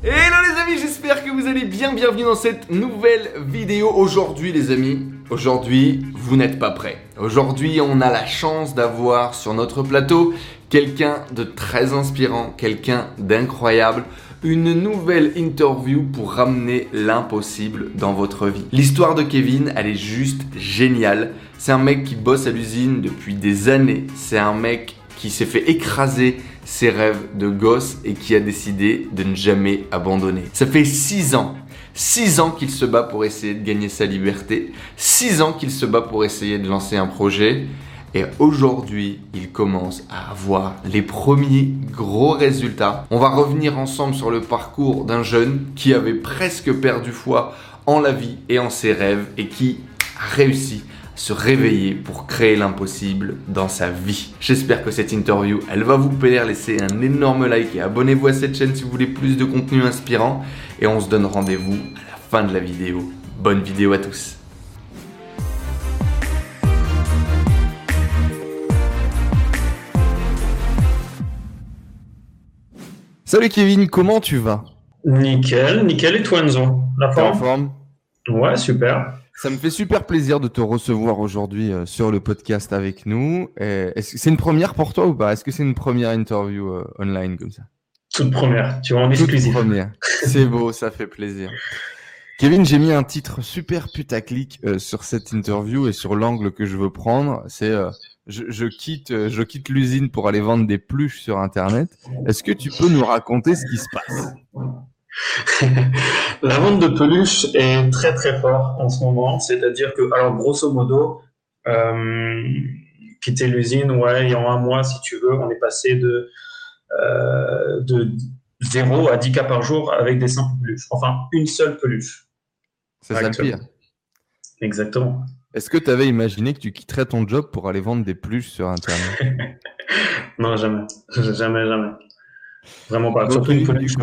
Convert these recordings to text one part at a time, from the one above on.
Hello les amis, j'espère que vous allez bien. Bienvenue dans cette nouvelle vidéo. Aujourd'hui les amis, aujourd'hui vous n'êtes pas prêts. Aujourd'hui on a la chance d'avoir sur notre plateau quelqu'un de très inspirant, quelqu'un d'incroyable. Une nouvelle interview pour ramener l'impossible dans votre vie. L'histoire de Kevin, elle est juste géniale. C'est un mec qui bosse à l'usine depuis des années. C'est un mec qui s'est fait écraser ses rêves de gosse et qui a décidé de ne jamais abandonner. Ça fait 6 ans, 6 ans qu'il se bat pour essayer de gagner sa liberté, 6 ans qu'il se bat pour essayer de lancer un projet. Et aujourd'hui, il commence à avoir les premiers gros résultats. On va revenir ensemble sur le parcours d'un jeune qui avait presque perdu foi en la vie et en ses rêves et qui a réussi se réveiller pour créer l'impossible dans sa vie. J'espère que cette interview, elle va vous plaire. Laissez un énorme like et abonnez-vous à cette chaîne si vous voulez plus de contenu inspirant. Et on se donne rendez-vous à la fin de la vidéo. Bonne vidéo à tous. Salut Kevin, comment tu vas? Nickel, nickel. Et toi Enzo? La en forme forme Ouais, super. Ça me fait super plaisir de te recevoir aujourd'hui euh, sur le podcast avec nous. Est-ce que c'est une première pour toi ou pas? Est-ce que c'est une première interview euh, online comme ça? Toute première, tu vois, en Toute exclusif. première. C'est beau, ça fait plaisir. Kevin, j'ai mis un titre super putaclic euh, sur cette interview et sur l'angle que je veux prendre. C'est euh, je, je quitte, je quitte l'usine pour aller vendre des pluches sur Internet. Est-ce que tu peux nous raconter ce qui se passe? La vente de peluches est très très fort en ce moment. C'est-à-dire que, alors grosso modo, euh, quitter l'usine, ouais, et en un mois, si tu veux, on est passé de, euh, de 0 à 10 cas par jour avec des simples peluches. Enfin, une seule peluche. C'est ça le pire. Exactement. Est-ce que tu avais imaginé que tu quitterais ton job pour aller vendre des pluches sur Internet? Non, jamais. Jamais, jamais. Vraiment pas. Surtout une peluche.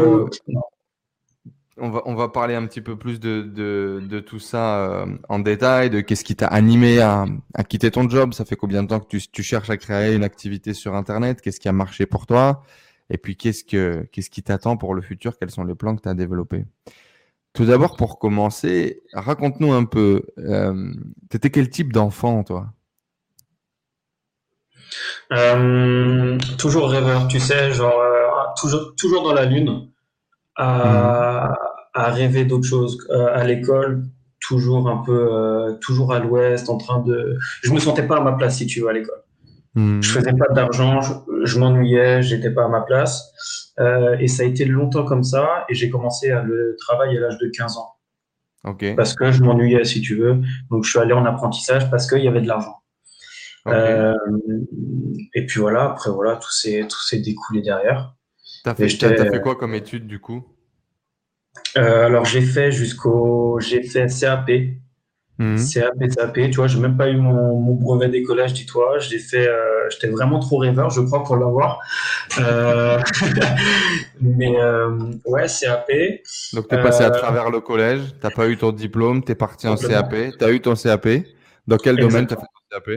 On va, on va parler un petit peu plus de, de, de tout ça euh, en détail, de qu'est-ce qui t'a animé à, à quitter ton job. Ça fait combien de temps que tu, tu cherches à créer une activité sur Internet? Qu'est-ce qui a marché pour toi? Et puis, qu'est-ce, que, qu'est-ce qui t'attend pour le futur? Quels sont les plans que tu as développés? Tout d'abord, pour commencer, raconte-nous un peu, euh, t'étais quel type d'enfant, toi? Euh, toujours rêveur, tu sais, genre euh, toujours, toujours dans la lune, à, à rêver d'autres choses. Euh, à l'école, toujours un peu, euh, toujours à l'ouest, en train de. Je me sentais pas à ma place, si tu veux, à l'école. Hmm. Je faisais pas d'argent, je, je m'ennuyais, j'étais pas à ma place. Euh, et ça a été longtemps comme ça, et j'ai commencé à le travail à l'âge de 15 ans, Ok. parce que je m'ennuyais, si tu veux. Donc je suis allé en apprentissage parce qu'il y avait de l'argent. ok. Euh, et puis voilà, après voilà, tout s'est tout s'est découlé derrière. T'as fait, t'as fait quoi comme étude, du coup? Euh, alors j'ai fait jusqu'au j'ai fait CAP, Hmm. CAP, CAP. Tu vois, j'ai même pas eu mon, mon brevet d'écolage, dis-toi. J'ai fait, euh, j'étais vraiment trop rêveur, je crois, pour l'avoir. Euh, mais ouais, CAP. Donc, tu es passé à travers le collège, tu pas eu ton diplôme, tu es parti en. CAP, tu as eu ton CAP. Dans quel domaine tu as fait ton CAP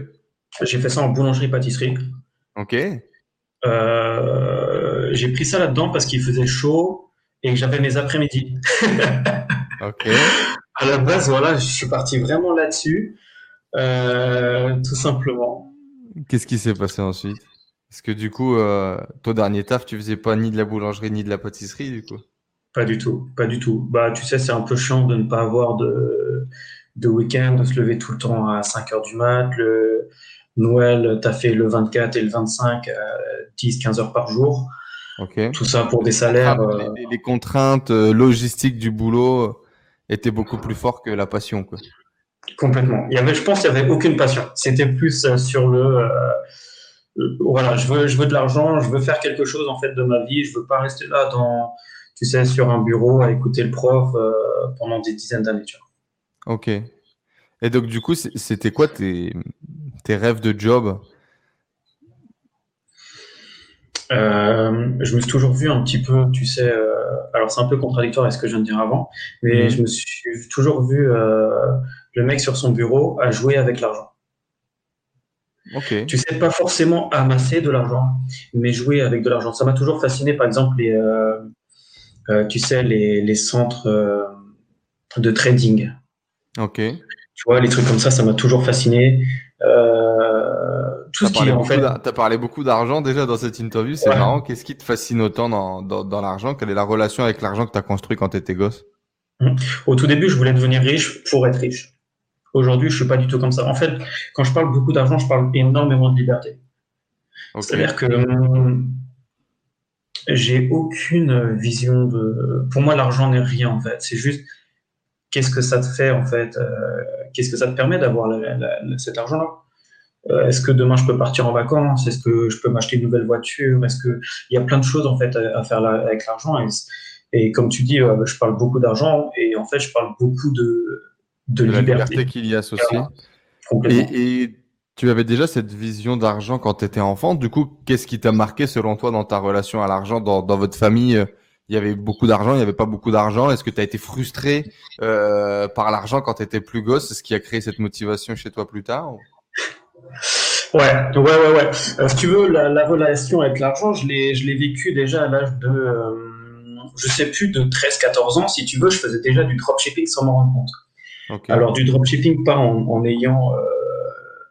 J'ai fait ça en boulangerie-pâtisserie. Ok. J'ai pris ça là-dedans parce qu'il faisait chaud et j'avais mes après-midi. Ok. À la base, voilà, je suis parti vraiment là-dessus, euh, tout simplement. Qu'est-ce qui s'est passé ensuite? Parce que du coup, euh, ton dernier taf, tu faisais pas ni de la boulangerie ni de la pâtisserie, du coup? Pas du tout, pas du tout. Bah, tu sais, c'est un peu chiant de ne pas avoir de, de week-end, de se lever tout le temps à 5 heures du mat. Le Noël, t'as fait le 24 et le 25 à 10, 15 heures par jour. Tout ça pour des salaires. Ah, euh, les, les contraintes euh, logistiques du boulot euh, étaient beaucoup plus fortes que la passion, quoi. Complètement. Il y avait, je pense qu'il n'y avait aucune passion. C'était plus sur le, euh, euh, voilà, je veux, je veux de l'argent, je veux faire quelque chose en fait de ma vie. Je veux pas rester là dans, tu sais, sur un bureau à écouter le prof euh, pendant des dizaines d'années. tu vois. Ok. Et donc, du coup, c'est- c'était quoi tes, tes rêves de job? Euh, je me suis toujours vu un petit peu, tu sais, euh, alors c'est un peu contradictoire avec ce que je viens de dire avant, mais Mhm. je me suis toujours vu euh, le mec sur son bureau à jouer avec l'argent. Ok. Tu sais, pas forcément amasser de l'argent, mais jouer avec de l'argent. Ça m'a toujours fasciné, par exemple, les, euh, tu sais, les, les centres de trading. Ok. Tu vois, les trucs comme ça, ça m'a toujours fasciné. Tout ce qui en fait. Tu as parlé beaucoup d'argent déjà dans cette interview, c'est marrant. Qu'est-ce qui te fascine autant dans, dans, dans l'argent? Quelle est la relation avec l'argent que tu as construit quand tu étais gosse? Au tout début, je voulais devenir riche pour être riche. Aujourd'hui, je suis pas du tout comme ça. En fait, quand je parle beaucoup d'argent, je parle énormément de liberté. C'est-à-dire que hum, j'ai aucune vision de. Pour moi, l'argent n'est rien en fait. C'est juste qu'est-ce que ça te fait en fait euh, Qu'est-ce que ça te permet d'avoir cet argent-là? Est-ce que demain je peux partir en vacances? Est-ce que je peux m'acheter une nouvelle voiture? Est-ce que il y a plein de choses en fait à, faire avec l'argent et, comme tu dis, euh, je parle beaucoup d'argent et en fait je parle beaucoup de de, la liberté, qu'il y a associée. Et, et, tu avais déjà cette vision d'argent quand tu étais enfant. Du coup, qu'est-ce qui t'a marqué selon toi dans ta relation à l'argent dans, dans, votre famille? Il y avait beaucoup d'argent, il n'y avait pas beaucoup d'argent. Est-ce que tu as été frustré euh, par l'argent quand tu étais plus gosse? Ce qui a créé cette motivation chez toi plus tard Ouais, ouais, ouais, ouais. Euh, si tu veux, la, la relation avec l'argent, je l'ai, je l'ai vécu déjà à l'âge de, euh, je sais plus, de 13-14 ans. Si tu veux, je faisais déjà du dropshipping sans m'en rendre compte. Alors du dropshipping, pas en, ayant euh,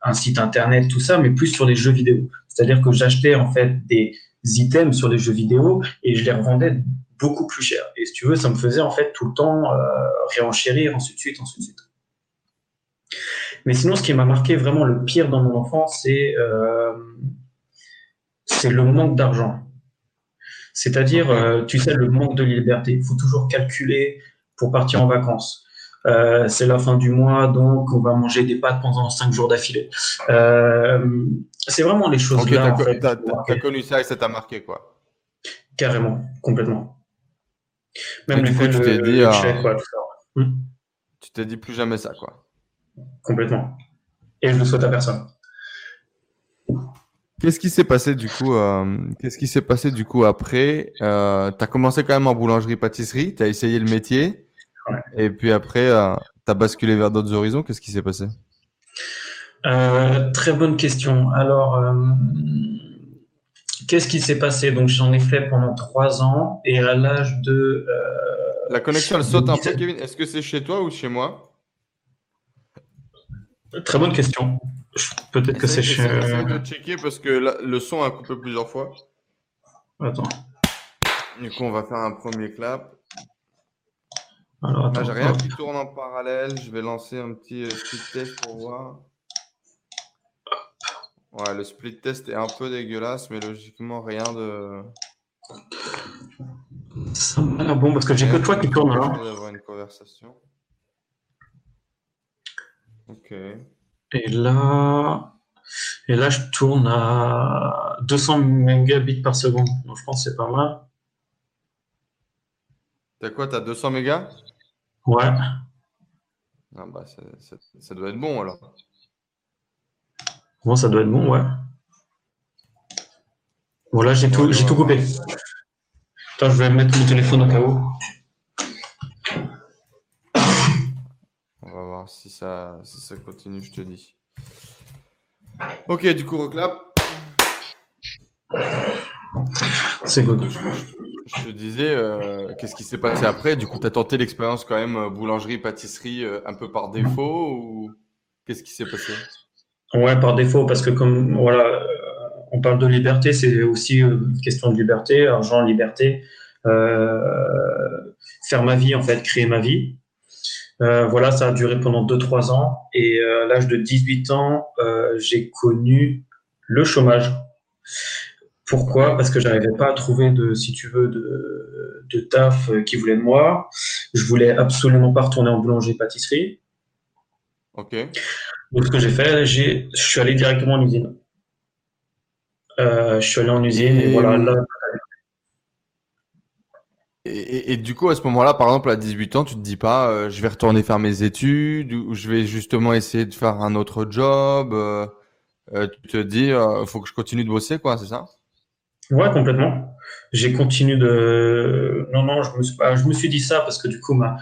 un site internet, tout ça, mais plus sur des jeux vidéo. C'est-à-dire que j'achetais en fait des items sur des jeux vidéo et je les revendais beaucoup plus cher. Et si tu veux, ça me faisait en fait tout le temps euh, réenchérir, ainsi de suite, ainsi de suite. Mais sinon, ce qui m'a marqué vraiment le pire dans mon enfance, c'est euh, c'est le manque d'argent. C'est-à-dire, tu sais, le manque de liberté. Il faut toujours calculer pour partir en vacances. Euh, c'est la fin du mois, donc on va manger des pâtes pendant cinq jours d'affilée. Euh, c'est vraiment les choses là. Tu as, connu ça et ça t'a marqué, quoi. Carrément, complètement. Même les tu t'es dit, euh, hmm. tu t'es dit plus jamais ça, quoi. Complètement. Et je le souhaite à personne. Qu'est-ce qui s'est passé du coup Qu'est-ce qui s'est passé du coup après? Tu as commencé quand même en boulangerie-pâtisserie, tu as essayé le métier. Et puis après, euh, tu as basculé vers d'autres horizons. Qu'est-ce qui s'est passé? Euh, Très bonne question. Alors, euh, qu'est-ce qui s'est passé? Donc, j'en ai fait pendant trois ans et à l'âge de. La connexion, elle saute un peu, Kevin. Est-ce que c'est chez toi ou chez moi? Très bonne question. Peut-être que c'est chez. Essaye de checker parce que le son a coupé plusieurs fois. Attends. Du coup, on va faire un premier clap. Alors, j'ai rien qui tourne en parallèle. Je vais lancer un petit euh, split test pour voir. Ouais, le split test est un peu dégueulasse, mais logiquement, rien de. Ça m'a l'air bon parce que j'ai que toi qui tourne là. d'avoir une conversation. Ok. Et là. Et là, je tourne à 200 mégabits par seconde. Donc, je pense que c'est pas mal. T'as quoi T'as 200 mégas? Ouais. Ah bah, ça, doit être bon alors. Bon, ça doit être bon, ouais. Bon, là, j'ai tout, j'ai tout coupé. Attends, je vais mettre mon téléphone au cas où. On va voir si ça, si ça continue, je te dis. Ok, du coup, reclap. C'est good je te disais, euh, qu'est-ce qui s'est passé après? Du coup, tu as tenté l'expérience quand même euh, boulangerie, pâtisserie euh, un peu par défaut ou qu'est-ce qui s'est passé? Ouais, par défaut, parce que comme voilà, on parle de liberté, c'est aussi une question de liberté, argent, liberté, faire ma vie en fait, créer ma vie. Voilà, ça a duré pendant 2-3 ans et à l'âge de 18 ans, j'ai connu le chômage. Pourquoi? Parce que j'arrivais pas à trouver de, si tu veux, de, de taf qui voulait de moi. Je voulais absolument pas retourner en boulangerie-pâtisserie. Ok. Donc ce que j'ai fait, j'ai, je suis allé directement en usine. Euh, je suis allé en usine et, voilà. Là... Et, et, du coup, à ce moment-là, par exemple, à 18 ans, tu te dis pas, euh, je vais retourner faire mes études ou je vais justement essayer de faire un autre job. Euh, euh tu te dis, il faut que je continue de bosser, quoi, c'est ça? Ouais, complètement. J'ai continué de. Non, non, je me, suis... je me suis dit ça parce que du coup, ma...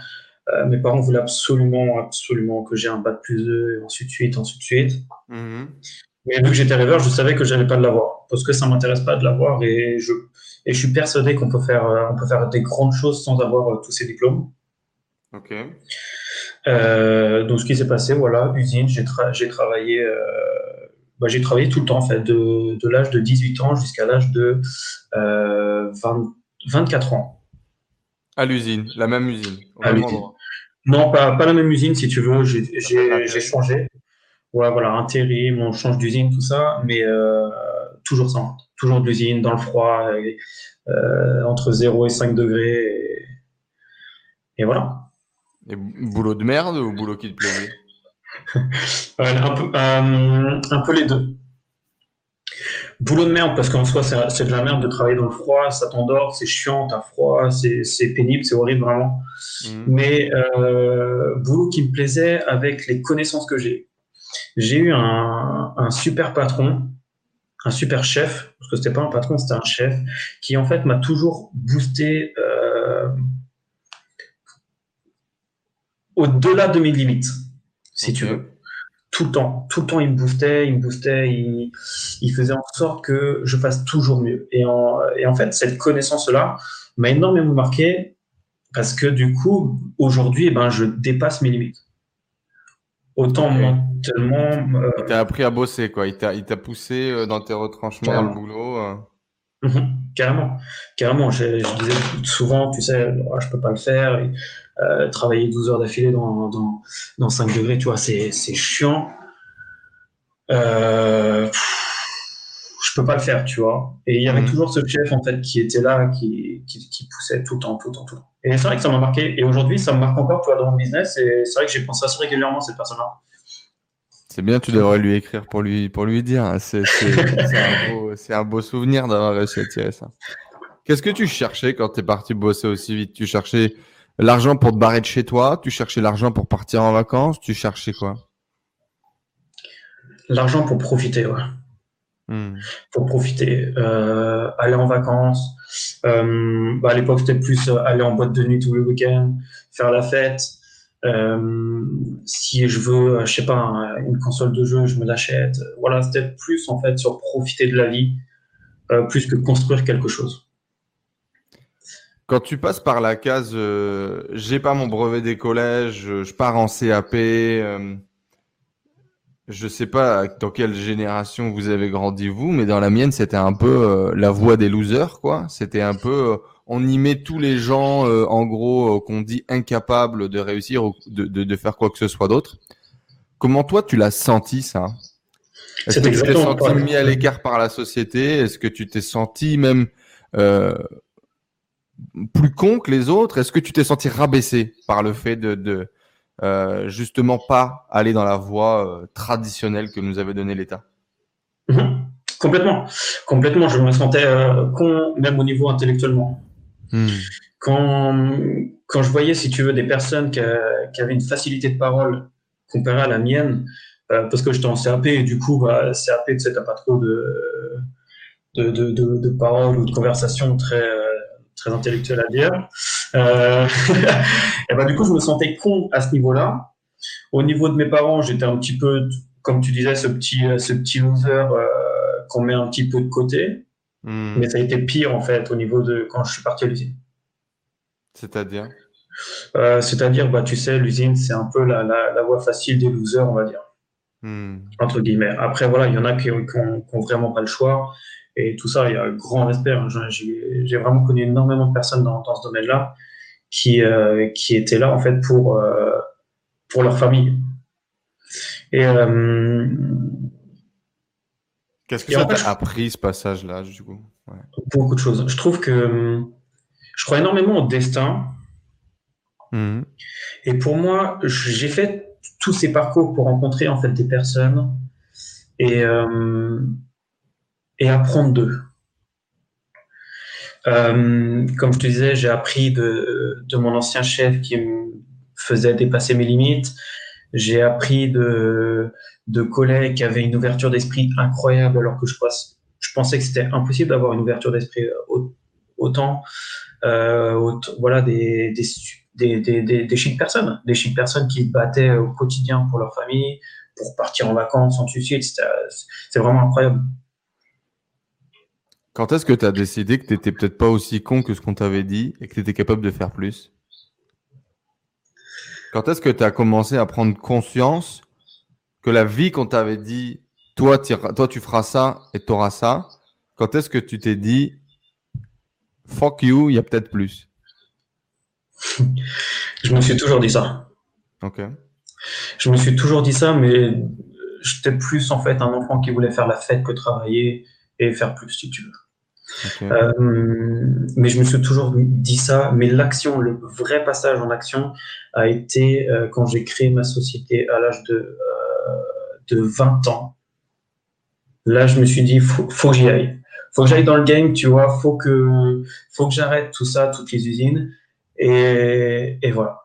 Mes parents voulaient absolument, absolument que j'ai un bac plus 2, et de suite, de suite. Mm-hmm. Mais vu que j'étais rêveur, je savais que j'allais pas de l'avoir parce que ça m'intéresse pas de l'avoir et je et je suis persuadé qu'on peut faire euh, on peut faire des grandes choses sans avoir euh, tous ces diplômes. Ok. Euh, donc ce qui s'est passé, voilà, usine, j'ai travaillé euh, bah, j'ai travaillé tout le temps en fait, de, de l'âge de 18 ans jusqu'à l'âge de 20, 24 ans. À l'usine, la même usine. À. Non, pas, pas la même usine si tu veux. J'ai changé. Ouais, voilà, intérim, on change d'usine, tout ça, mais toujours ça, toujours de l'usine, dans le froid, euh, entre 0 et 5 degrés. Et, voilà. Et boulot de merde ou boulot qui te plaisait? Un, peu, euh, un peu les deux. Boulot de merde, parce qu'en soi, c'est de la merde de travailler dans le froid, ça t'endort, c'est chiant, t'as froid, c'est pénible, c'est horrible vraiment. Mhm. Mais euh, boulot qui me plaisait avec les connaissances que j'ai. J'ai eu un, un, super patron, super chef, parce que c'était pas un patron, c'était un chef, qui en fait m'a toujours boosté euh, au-delà de mes limites, si tu veux tout le temps. Tout le temps, il me boostait, il me boostait, il, faisait en sorte que je fasse toujours mieux. Et en, et en fait, cette connaissance-là m'a énormément marqué parce que du coup, aujourd'hui, eh ben, je dépasse mes limites. Autant mentalement. Euh, il t'a appris à bosser, quoi. Il t'a poussé euh, dans tes retranchements dans le boulot. Euh. Mhm. carrément. Carrément. Je, disais souvent, tu sais, oh, je peux pas le faire. Euh, travailler 12 heures d'affilée dans, dans, dans, 5 degrés, tu vois, c'est chiant. Euh, je peux pas le faire, tu vois. Et il y avait mhm. toujours ce chef, en fait, qui était là, qui, qui, qui, poussait tout le temps, tout le temps, tout le temps. Et c'est vrai que ça m'a marqué. Et aujourd'hui, ça me marque encore, tu vois, dans mon business. Et c'est vrai que j'ai pensé assez régulièrement cette personne-là. C'est bien, tu devrais lui écrire pour lui, pour lui dire. Hein. C'est un, un, beau souvenir d'avoir réussi à tirer ça. Qu'est-ce que tu cherchais quand tu es parti bosser aussi vite? Tu cherchais L'argent pour te barrer de chez toi, tu cherchais l'argent pour partir en vacances, tu cherchais quoi? L'argent pour profiter, ouais. Hmm. Pour profiter, euh, aller en vacances. Euh, bah, à l'époque, c'était plus euh, aller en boîte de nuit tous les week-ends, faire la fête. si je veux, je sais pas, une console de jeu, je me l'achète. Voilà, c'était plus en fait sur profiter de la vie, plus que construire quelque chose. Quand tu passes par la case, j'ai pas mon brevet des collèges, je, pars en CAP. Euh, je sais pas dans quelle génération vous avez grandi vous, mais dans la mienne c'était un peu euh, la voix des losers, quoi. C'était un peu, euh, on y met tous les gens, en gros, qu'on dit incapables de réussir ou de, de, de, faire quoi que ce soit d'autre. Comment toi tu l'as senti ça? Est-ce que tu t'es senti mis à l'écart par la société? Est-ce que tu t'es senti même plus con que les autres? Est-ce que tu t'es senti rabaissé par le fait de, de euh, justement pas aller dans la voie euh, traditionnelle que nous avait donné l'État mhm. Complètement, complètement. Je me sentais euh, con, même au niveau intellectuellement. Hmm. Quand, quand je voyais, si tu veux, des personnes qui, qui avaient une facilité de parole comparée à la mienne, parce que j'étais en CAP et du coup, bah, CAP, tu sais, t'as pas trop de, de, de, de, de paroles ou de conversations très très intellectuel à dire. Euh, et ben, du coup, je me sentais con à ce niveau-là. Au niveau de mes parents, j'étais un petit peu, comme tu disais, ce petit, ce petit loser euh, qu'on met un petit peu de côté. Hmm. Mais ça a été pire, en fait, au niveau de quand je suis parti à l'usine. C'est-à-dire? Euh, C'est-à-dire, bah, tu sais, l'usine, c'est un peu la, la, voie facile des losers, on va dire. Hmm. Entre guillemets. Après, voilà, il y en a qui n'ont vraiment pas le choix et tout ça, il y a un grand respect. Hein. J'ai vraiment connu énormément de personnes dans, dans ce domaine-là qui, euh, qui étaient là en fait pour, euh, pour leur famille. Et euh, qu'est-ce que ça t'a appris ce passage-là du coup? Beaucoup de choses. Je trouve que je crois énormément au destin. Mmh. Et pour moi, j'ai fait tous ces parcours pour rencontrer en fait des personnes et et apprendre d'eux. Euh, comme je te disais, j'ai appris de, de, mon ancien chef qui me faisait dépasser mes limites. J'ai appris de, de collègues qui avaient une ouverture d'esprit incroyable alors que je, je pensais que c'était impossible d'avoir une ouverture d'esprit euh, autant. Euh, voilà, des, des, des, des, des chic personnes, des chic personnes qui battaient au quotidien pour leur famille, pour partir en vacances, en suite. C'est vraiment incroyable. Quand est-ce que tu as décidé que tu n'étais peut-être pas aussi con que ce qu'on t'avait dit et que tu étais capable de faire plus? Quand est-ce que tu as commencé à prendre conscience que la vie qu'on t'avait dit, toi, toi, tu feras ça et tu auras ça, quand est-ce que tu t'es dit, fuck you, il y a peut-être plus? Je me suis toujours dit ça. Ok. Je me suis toujours dit ça, mais j'étais plus en fait un enfant qui voulait faire la fête que travailler et faire plus si tu veux. Euh, mais je me suis toujours dit ça. Mais l'action, le vrai passage en action a été euh, quand j'ai créé ma société à l'âge de, euh, de 20 ans. Là, je me suis dit, faut, faut que j'y aille. Faut que j'aille dans le game, tu vois. Faut que, faut que j'arrête tout ça, toutes les usines. Et, et voilà.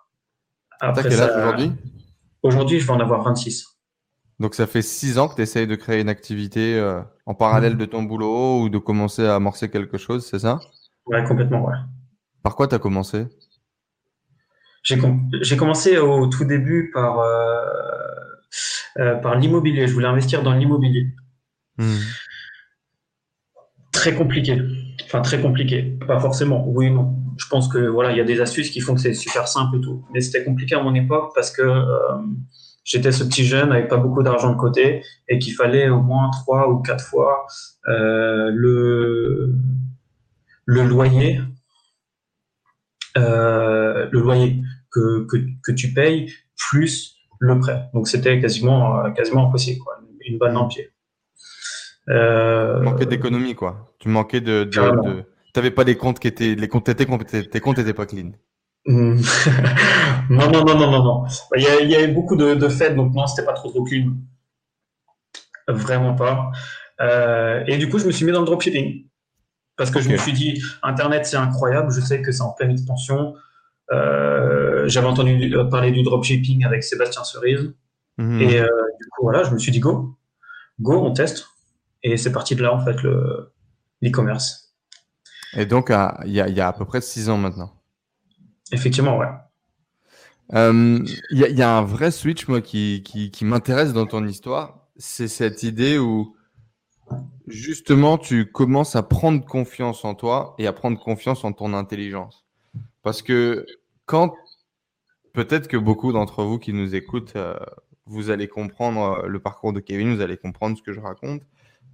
Après quel âge aujourd'hui? Aujourd'hui, je vais en avoir 26. Donc ça fait six ans que tu essayes de créer une activité euh, en parallèle de ton boulot ou de commencer à amorcer quelque chose, c'est ça? Ouais, complètement, ouais. Par quoi tu as commencé? J'ai commencé au tout début par, euh, euh, par l'immobilier. Je voulais investir dans l'immobilier. Hmm. Très compliqué. Enfin, très compliqué. Pas forcément. Oui, non. Je pense que voilà, il y a des astuces qui font que c'est super simple et tout. Mais c'était compliqué à mon époque parce que j'étais ce petit jeune avec pas beaucoup d'argent de côté et qu'il fallait au moins trois ou quatre fois euh, le le loyer euh, le loyer que, que, que, tu payes plus le prêt. Donc c'était quasiment quasiment impossible quoi. une balle dans le pied. Euh, tu manquais d'économie quoi. Tu manquais de, de, t'avais pas des comptes qui étaient les comptes tes comptes étaient pas clean. non, non, non, non, non, non. Il y, a, il y avait beaucoup de, de fêtes, donc non, c'était pas trop trop clean. Vraiment pas. Euh, et du coup, je me suis mis dans le dropshipping. Parce que je me suis dit, Internet, c'est incroyable. Je sais que c'est en pleine expansion. Euh, J'avais entendu parler du dropshipping avec Sébastien Cerise. Mhm. Et euh, du coup, voilà, je me suis dit, go. Go, on teste. Et c'est parti de là, en fait, l'e-commerce. et donc, il y, a, y a à peu près six ans maintenant. Effectivement, ouais. Il euh, y, a un vrai switch, moi, qui, qui, m'intéresse dans ton histoire. C'est cette idée où, justement, tu commences à prendre confiance en toi et à prendre confiance en ton intelligence. Parce que quand, peut-être que beaucoup d'entre vous qui nous écoutent, euh, vous allez comprendre euh, le parcours de Kevin, vous allez comprendre ce que je raconte.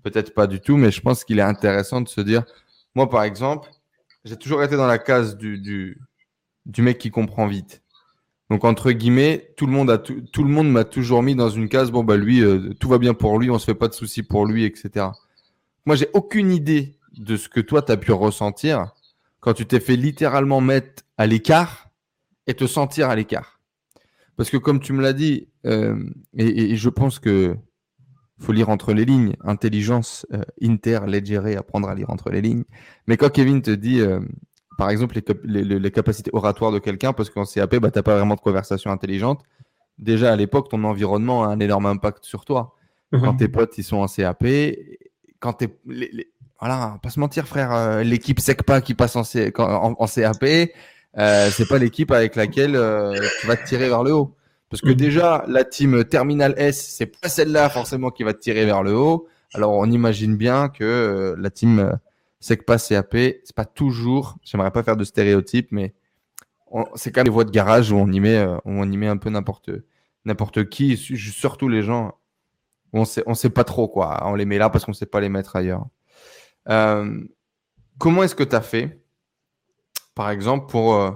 Peut-être pas du tout, mais je pense qu'il est intéressant de se dire, moi, par exemple, j'ai toujours été dans la case du, du du mec qui comprend vite. Donc entre guillemets, tout le monde m'a toujours mis dans une case. Bon bah lui, euh, tout va bien pour lui, on se fait pas de soucis pour lui, etc. Moi, j'ai aucune idée de ce que toi t'as pu ressentir quand tu t'es fait littéralement mettre à l'écart et te sentir à l'écart. Parce que comme tu me l'as dit, euh, et, je pense que faut lire entre les lignes, intelligence euh, inter, apprendre à lire entre les lignes. Mais quand Kevin te dit, par exemple, les, capacités oratoires de quelqu'un, parce qu'en CAP, bah, tu n'as pas vraiment de conversation intelligente. Déjà, à l'époque, ton environnement a un énorme impact sur toi. Quand tes potes ils sont en CAP, quand t'es. Les, voilà, pas se mentir, frère, euh, l'équipe SECPA qui passe en, en, CAP, euh, c'est pas l'équipe avec laquelle euh, tu vas te tirer vers le haut. Parce que mhm. déjà, la team Terminal S, c'est pas celle-là forcément qui va te tirer vers le haut. Alors, on imagine bien que euh, la team c'est que pas CAP, c'est pas toujours, j'aimerais pas faire de stéréotypes, mais c'est quand même les voies de garage où on y met, euh, on y met un peu n'importe n'importe qui, surtout les gens on sait, on sait pas trop quoi. On les met là parce qu'on sait pas les mettre ailleurs. Euh, comment est-ce que tu as fait, par exemple, pour euh,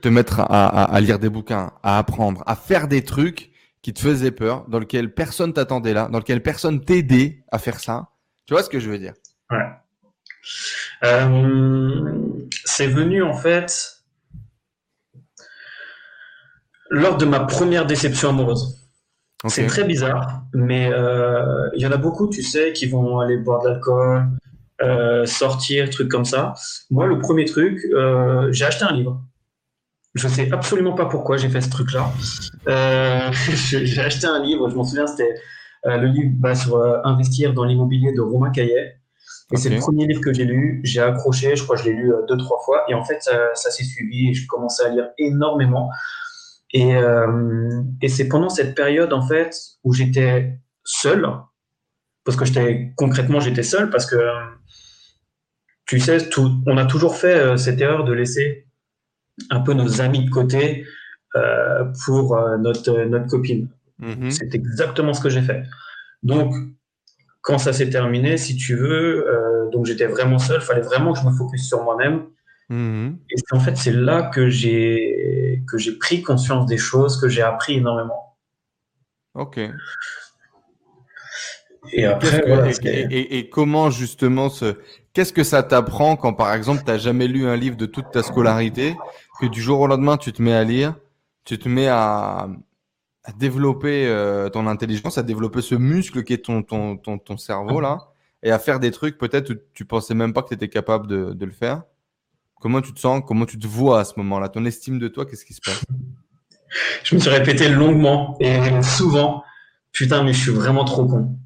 te mettre à, lire des bouquins, à apprendre, à faire des trucs qui te faisaient peur, dans lesquels personne t'attendait là, dans lesquels personne t'aidait à faire ça? Tu vois ce que je veux dire? Ouais. Euh, c'est venu en fait lors de ma première déception amoureuse. C'est très bizarre, mais euh, il y en a beaucoup, tu sais, qui vont aller boire de l'alcool, euh, sortir, trucs comme ça. Moi, le premier truc, j'ai acheté un livre. Je sais absolument pas pourquoi j'ai fait ce truc-là. j'ai acheté un livre, je m'en souviens, c'était le livre bah, sur investir dans l'immobilier de Romain Caillet. Et c'est le premier livre que j'ai lu. J'ai accroché, je crois que je l'ai lu euh, deux, trois fois. Et en fait, ça, s'est suivi et je commençais à lire énormément. Et, euh, et c'est pendant cette période, en fait, où j'étais seul, parce que j'étais concrètement, j'étais seul, parce que, tu sais, tout, on a toujours fait euh, cette erreur de laisser un peu nos amis de côté euh, pour euh, notre, notre copine. Mhm. C'est exactement ce que j'ai fait. Donc, quand ça s'est terminé, si tu veux, euh, donc j'étais vraiment seul, fallait vraiment que je me focus sur moi-même. Mhm. Et c'est- en fait, c'est là que j'ai que j'ai pris conscience des choses, que j'ai appris énormément. Ok. Et après, voilà, et, c'est- et- et- et comment justement ce qu'est-ce que ça t'apprend quand par exemple tu n'as jamais lu un livre de toute ta scolarité, que du jour au lendemain tu te mets à lire, tu te mets à, à développer euh, ton intelligence, à développer ce muscle qui est ton, ton, ton, ton cerveau là, et à faire des trucs peut-être où tu pensais même pas que tu étais capable de, de le faire. Comment tu te sens, comment tu te vois à ce moment-là, ton estime de toi, qu'est-ce qui se passe? Je me suis répété longuement et souvent, putain, mais je suis vraiment trop con.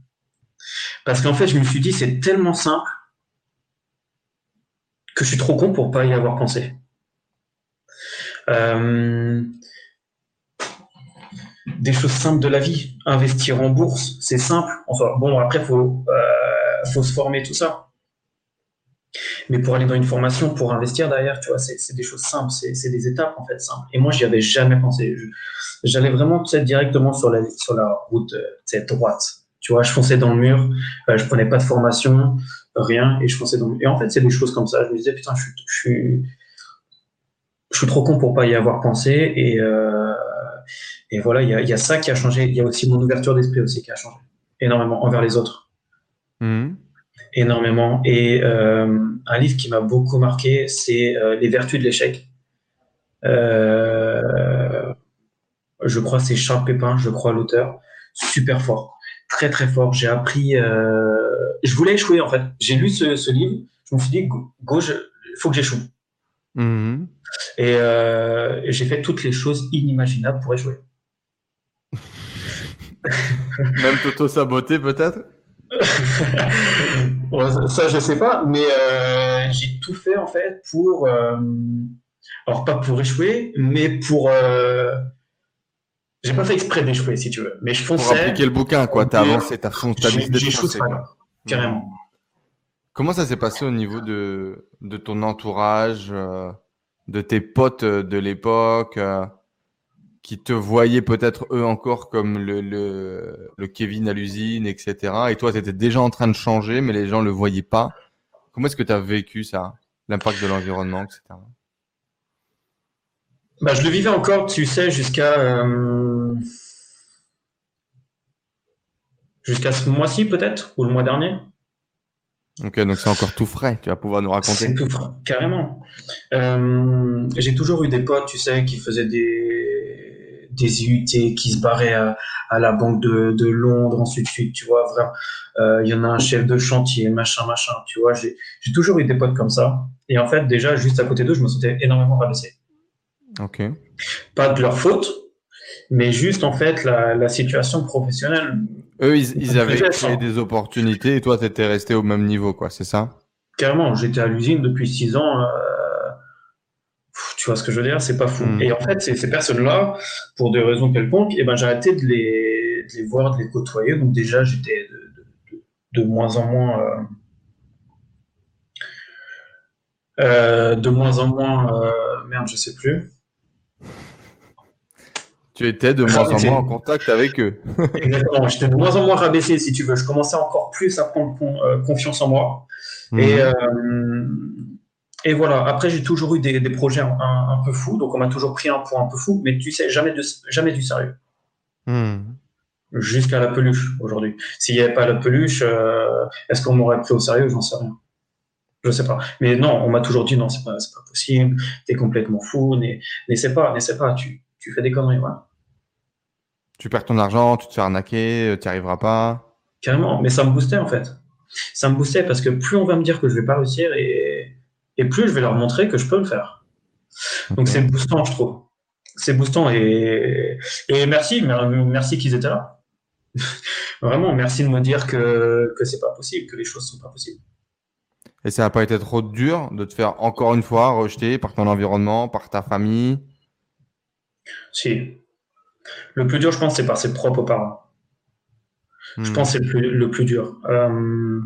Parce qu'en fait, je me suis dit, c'est tellement simple que je suis trop con pour pas y avoir pensé. Euh, des choses simples de la vie, investir en bourse, c'est simple. Enfin, bon, après, faut, euh, faut se former tout ça. Mais pour aller dans une formation, pour investir derrière, tu vois, c'est des choses simples, c'est des étapes en fait simples. Et moi, j'y avais jamais pensé. J'allais vraiment directement sur la, sur la route euh, droite. Tu vois, je fonçais dans le mur, euh, je prenais pas de formation, rien, et je fonçais dans le mur. Et en fait, c'est des choses comme ça. Je me disais, putain, je suis, je suis, je suis trop con pour pas y avoir pensé. Et, euh, et voilà, il y a, il y a ça qui a changé. Il y a aussi mon ouverture d'esprit aussi qui a changé énormément envers les autres Mhm. énormément. Et euh, un livre qui m'a beaucoup marqué, c'est euh, Les Vertus de l'échec. Euh, je crois que c'est Charles Pépin, je crois l'auteur. Super fort, très très fort. J'ai appris. Je voulais échouer en fait. J'ai lu ce, ce livre. Je me suis dit, go, go, je- faut que j'échoue. Mhm. Et, euh, et j'ai fait toutes les choses inimaginables pour échouer. Même t'auto-saboter peut-être? Ça, je sais pas, mais euh, j'ai tout fait en fait pour, euh, alors pas pour échouer, mais pour, j'ai pas fait exprès d'échouer si tu veux, mais je Pour fonçais. appliquer le bouquin, quoi. T'as avancé, t'as foncé, t'as j'ai- décidé de j'échoue, foncer, c'est pas quoi. grave, carrément. Comment ça s'est passé au niveau de, ton entourage, euh, de tes potes de l'époque, euh, qui te voyaient peut-être eux encore comme le, le, Kevin à l'usine, etc. Et toi, tu déjà en train de changer, mais les gens le voyaient pas. Comment est-ce que tu as vécu ça, l'impact de l'environnement, etc. Bah, je le vivais encore, tu sais, jusqu'à euh, jusqu'à ce mois-ci peut-être ou le mois dernier. Ok, donc c'est encore tout frais. Tu vas pouvoir nous raconter. C'est tout frais, carrément. Euh, j'ai toujours eu des potes, tu sais, qui faisaient des, des IUT, qui se barraient à, à la banque de, de Londres, ensuite tu vois. Vraiment, Euh, il y en a un chef de chantier, machin, machin, tu vois. J'ai j'ai toujours eu des potes comme ça. Et en fait, déjà, juste à côté d'eux, je me sentais énormément rabaissé. Ok. Pas de leur faute, mais juste, en fait, la, la situation professionnelle. Eux, ils, ils avaient créé des opportunités et toi, tu étais resté au même niveau, quoi. C'est ça? Carrément, j'étais à l'usine depuis six ans. euh, pff, tu vois ce que je veux dire C'est pas fou. Mm. Et en fait, ces, ces personnes-là, pour des raisons quelconques, eh ben, j'ai arrêté de les, de les voir, de les côtoyer. Donc déjà, j'étais de, de- de- de moins en moins... euh, euh, de moins en moins... euh, merde, je sais plus. Tu étais de moins en moins en contact avec eux. Exactement, j'étais de moins en moins rabaissé, si tu veux. Je commençais encore plus à prendre euh, confiance en moi. Et, Mhm. euh, et voilà, après j'ai toujours eu des, des projets un, peu fous, donc on m'a toujours pris un pour un peu fou, mais tu sais, jamais, de, jamais du sérieux. Mhm. Jusqu'à la peluche aujourd'hui. S'il n'y avait pas la peluche, euh, est-ce qu'on m'aurait pris au sérieux? J'en sais rien. Je sais pas. Mais non, on m'a toujours dit non, c'est pas, pas possible, t'es complètement fou, n'e- n'essaie pas, n'essaie pas, tu, tu fais des conneries, voilà. Tu perds ton argent, tu te fais arnaquer, tu n'y arriveras pas. Carrément, mais ça me boostait en fait. Ça me boostait parce que plus on va me dire que je vais pas réussir et, et plus je vais leur montrer que je peux le faire. Donc c'est boostant, je trouve. C'est boostant et, et merci, mer- merci qu'ils étaient là. Vraiment, merci de me dire que, que c'est pas possible, que les choses sont pas possibles. Et ça n'a pas été trop dur de te faire encore une fois rejeter par ton environnement, par ta famille? Si. Le plus dur, je pense, c'est par ses propres parents. Je Hmm. pense que c'est le plus, le plus dur. Euh,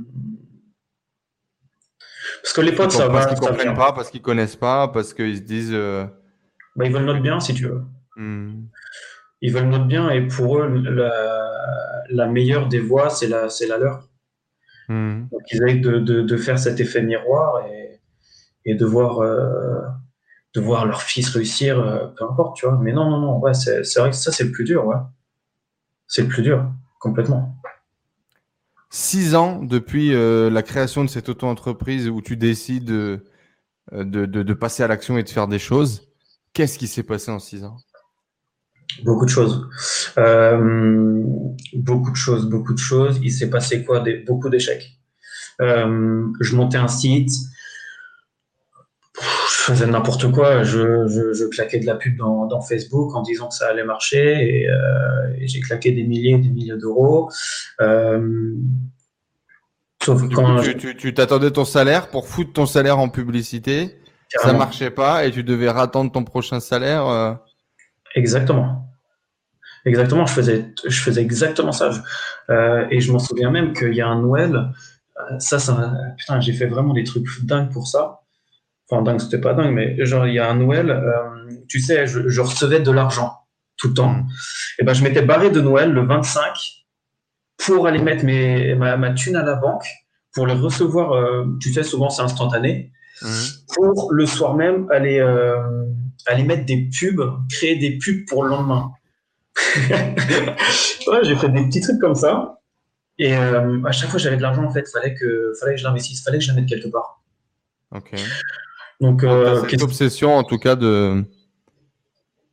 Parce que les potes, ça va. Parce qu'ils ça comprennent pas, parce qu'ils connaissent pas, parce qu'ils se disent. euh, Bah, ils veulent notre bien, si tu veux. hmm, Ils veulent notre bien, et pour eux, la, la meilleure des voies, c'est la, la leur. hmm. Donc, ils essayent de, de, de faire cet effet miroir et, et de, voir, euh, de voir leur fils réussir, euh, peu importe, tu vois. Mais non, non, non, ouais, c'est vrai que ça, c'est le plus dur, ouais. C'est le plus dur, complètement. Six ans depuis euh, la création de cette auto-entreprise où tu décides euh, de, de, de passer à l'action et de faire des choses. Qu'est-ce qui s'est passé en six ans? Beaucoup de choses. Euh, beaucoup de choses, beaucoup de choses. Il s'est passé quoi? Des, Beaucoup d'échecs. Je montais un site, faisais n'importe quoi. Je, je, je claquais de la pub dans, dans Facebook en disant que ça allait marcher et, euh, et j'ai claqué des milliers et des milliers d'euros. Euh, sauf Du quand coup, je- tu- t'attendais ton salaire pour foutre ton salaire en publicité. Ça marchait pas et tu devais attendre ton prochain salaire. euh, Exactement. Exactement, je faisais, je faisais exactement ça. Et je m'en souviens même qu'il y a un Noël, ça, ça, putain, j'ai fait vraiment des trucs dingues pour ça. Enfin, dingue, c'était pas dingue, mais genre, il y a un Noël, euh, tu sais, je, je recevais de l'argent tout le temps. Et ben, je m'étais barré de Noël le 25 pour aller mettre mes, ma, ma thune à la banque, pour le recevoir, euh, tu sais, souvent c'est instantané hmm. pour le soir même aller, euh, aller mettre des pubs, créer des pubs pour le lendemain. ouais, j'ai fait des petits trucs comme ça. Et à chaque fois j'avais de l'argent, en fait, fallait que, fallait que je l'investisse, fallait que je la mette quelque part. Ok. Donc, T'as euh, cette obsession, en tout cas, de,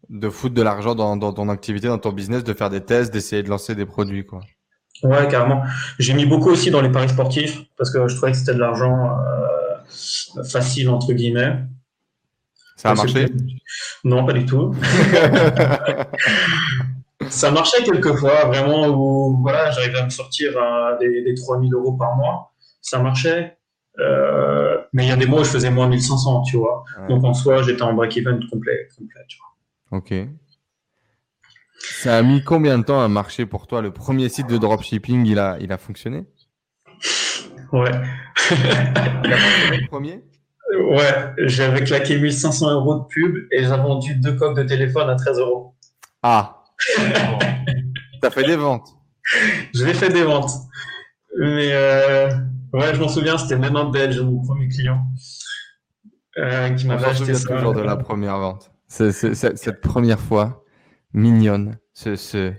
de foutre de l'argent dans, dans ton activité, dans ton business, de faire des tests, d'essayer de lancer des produits, quoi. ouais, carrément. J'ai mis beaucoup aussi dans les paris sportifs parce que je trouvais que c'était de l'argent euh, facile, entre guillemets. Ça a Donc, marché? Non, pas du tout. Ça marchait quelquefois, vraiment, où voilà, j'arrivais à me sortir euh, des, des 3000 euros par mois. Ça marchait. Euh, mais il y a des mois où je faisais moins 1500, tu vois. Ouais. Donc en soi, j'étais en break-even complet, complet, tu vois. Ok. Ça a mis combien de temps à marcher pour toi? Le premier site de dropshipping, il a, il a fonctionné? Ouais. Il a fonctionné le premier? Ouais, j'avais claqué 1500 euros de pub et j'ai vendu deux coques de téléphone à 13 euros. Ah. T'as fait des ventes Je l'ai fait des ventes. Mais euh, ouais, je m'en souviens, c'était même un Belge, mon premier client, euh, qui m'avait acheté ça. toujours de la première vente. Cette première fois, mignonne, ce, ce.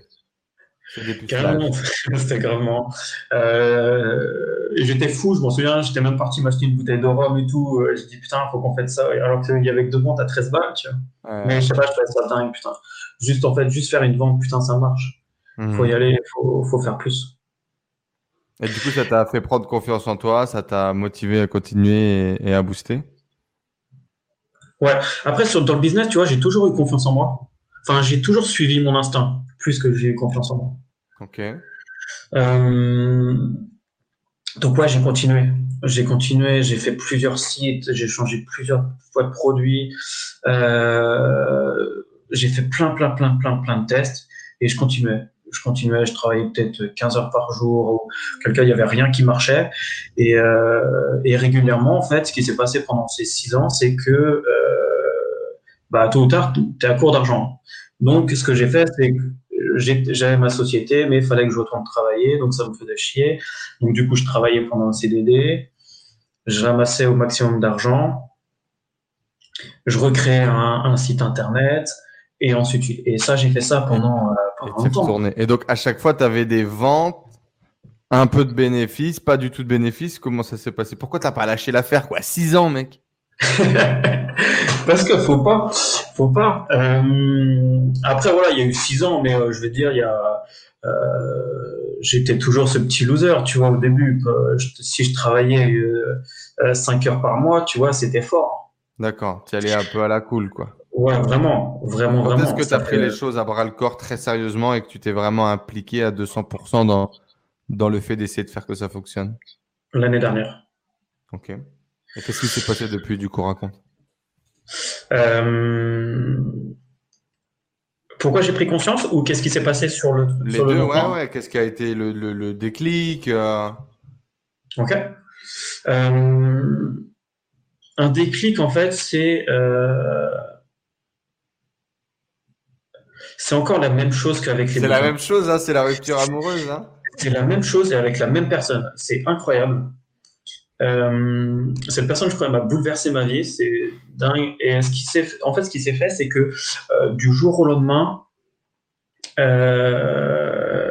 Carrément, c'était gravement. Euh, j'étais fou, je m'en souviens, j'étais même parti m'acheter une bouteille de rhum et tout. Euh, J'ai dit putain, faut qu'on fasse ça. Alors qu'il y avait que deux ventes à 13 balles, tu vois. Ouais. Mais je sais pas, je trouvais ça dingue, putain. Juste en fait, juste faire une vente, putain, ça marche. Mhm. Faut y aller, faut, faut faire plus. Et du coup, ça t'a fait prendre confiance en toi, ça t'a motivé à continuer et, et à booster? Après, sur, dans le business, tu vois, j'ai toujours eu confiance en moi. Enfin, j'ai toujours suivi mon instinct, plus que j'ai eu confiance en moi. Ok. Euh, donc ouais, j'ai continué. J'ai continué, j'ai fait plusieurs sites, j'ai changé plusieurs fois de produits. Euh, j'ai fait plein, plein, plein, plein, plein de tests et je continuais. Je continuais, je travaillais peut-être 15 heures par jour. Ou quelqu'un, il n'y avait rien qui marchait. Et, euh, et régulièrement, en fait, ce qui s'est passé pendant ces six ans, c'est que euh, bah, tôt ou tard, tu es à court d'argent. Donc, ce que j'ai fait, c'est que j'avais ma société, mais il fallait que je retourne travailler, donc ça me faisait chier. Donc, du coup, je travaillais pendant un CDD, je ramassais au maximum d'argent, je recréais un site internet, et ensuite, et ça, j'ai fait ça pendant, euh, Et pendant longtemps. retourné. Et donc, à chaque fois, tu avais des ventes, un peu de bénéfices, pas du tout de bénéfices. Comment ça s'est passé? Pourquoi t'as pas lâché l'affaire, quoi? Six ans, mec. Parce que faut pas, faut pas. Euh, après voilà, il y a eu six ans, mais euh, je veux dire, il y a, euh, j'étais toujours ce petit loser, tu vois, au début. Je- si je travaillais cinq heures par mois, tu vois, c'était fort. D'accord. Tu allais un peu à la cool, quoi. Ouais, vraiment, vraiment, Quand vraiment. est-ce que tu as pris les choses à bras le corps très sérieusement et que tu t'es vraiment impliqué à 200% dans, dans le fait d'essayer de faire que ça fonctionne? L'année dernière. Ok. Et qu'est-ce qui s'est passé depuis, du coup, raconte? Euh, Pourquoi j'ai pris confiance ou qu'est-ce qui s'est passé sur le Les sur deux, ouais, ouais. Qu'est-ce qui a été le, le, le déclic euh, Ok. Euh, un déclic, en fait, c'est euh, c'est encore la même chose qu'avec les C'est la même chose, hein, c'est la rupture amoureuse. Hein. C'est la même chose et avec la même personne. C'est incroyable. Euh, cette personne, je crois, m'a bouleversé ma vie. C'est dingue. Et ce qui s'est, en fait, ce qui s'est fait, c'est que euh, du jour au lendemain, euh,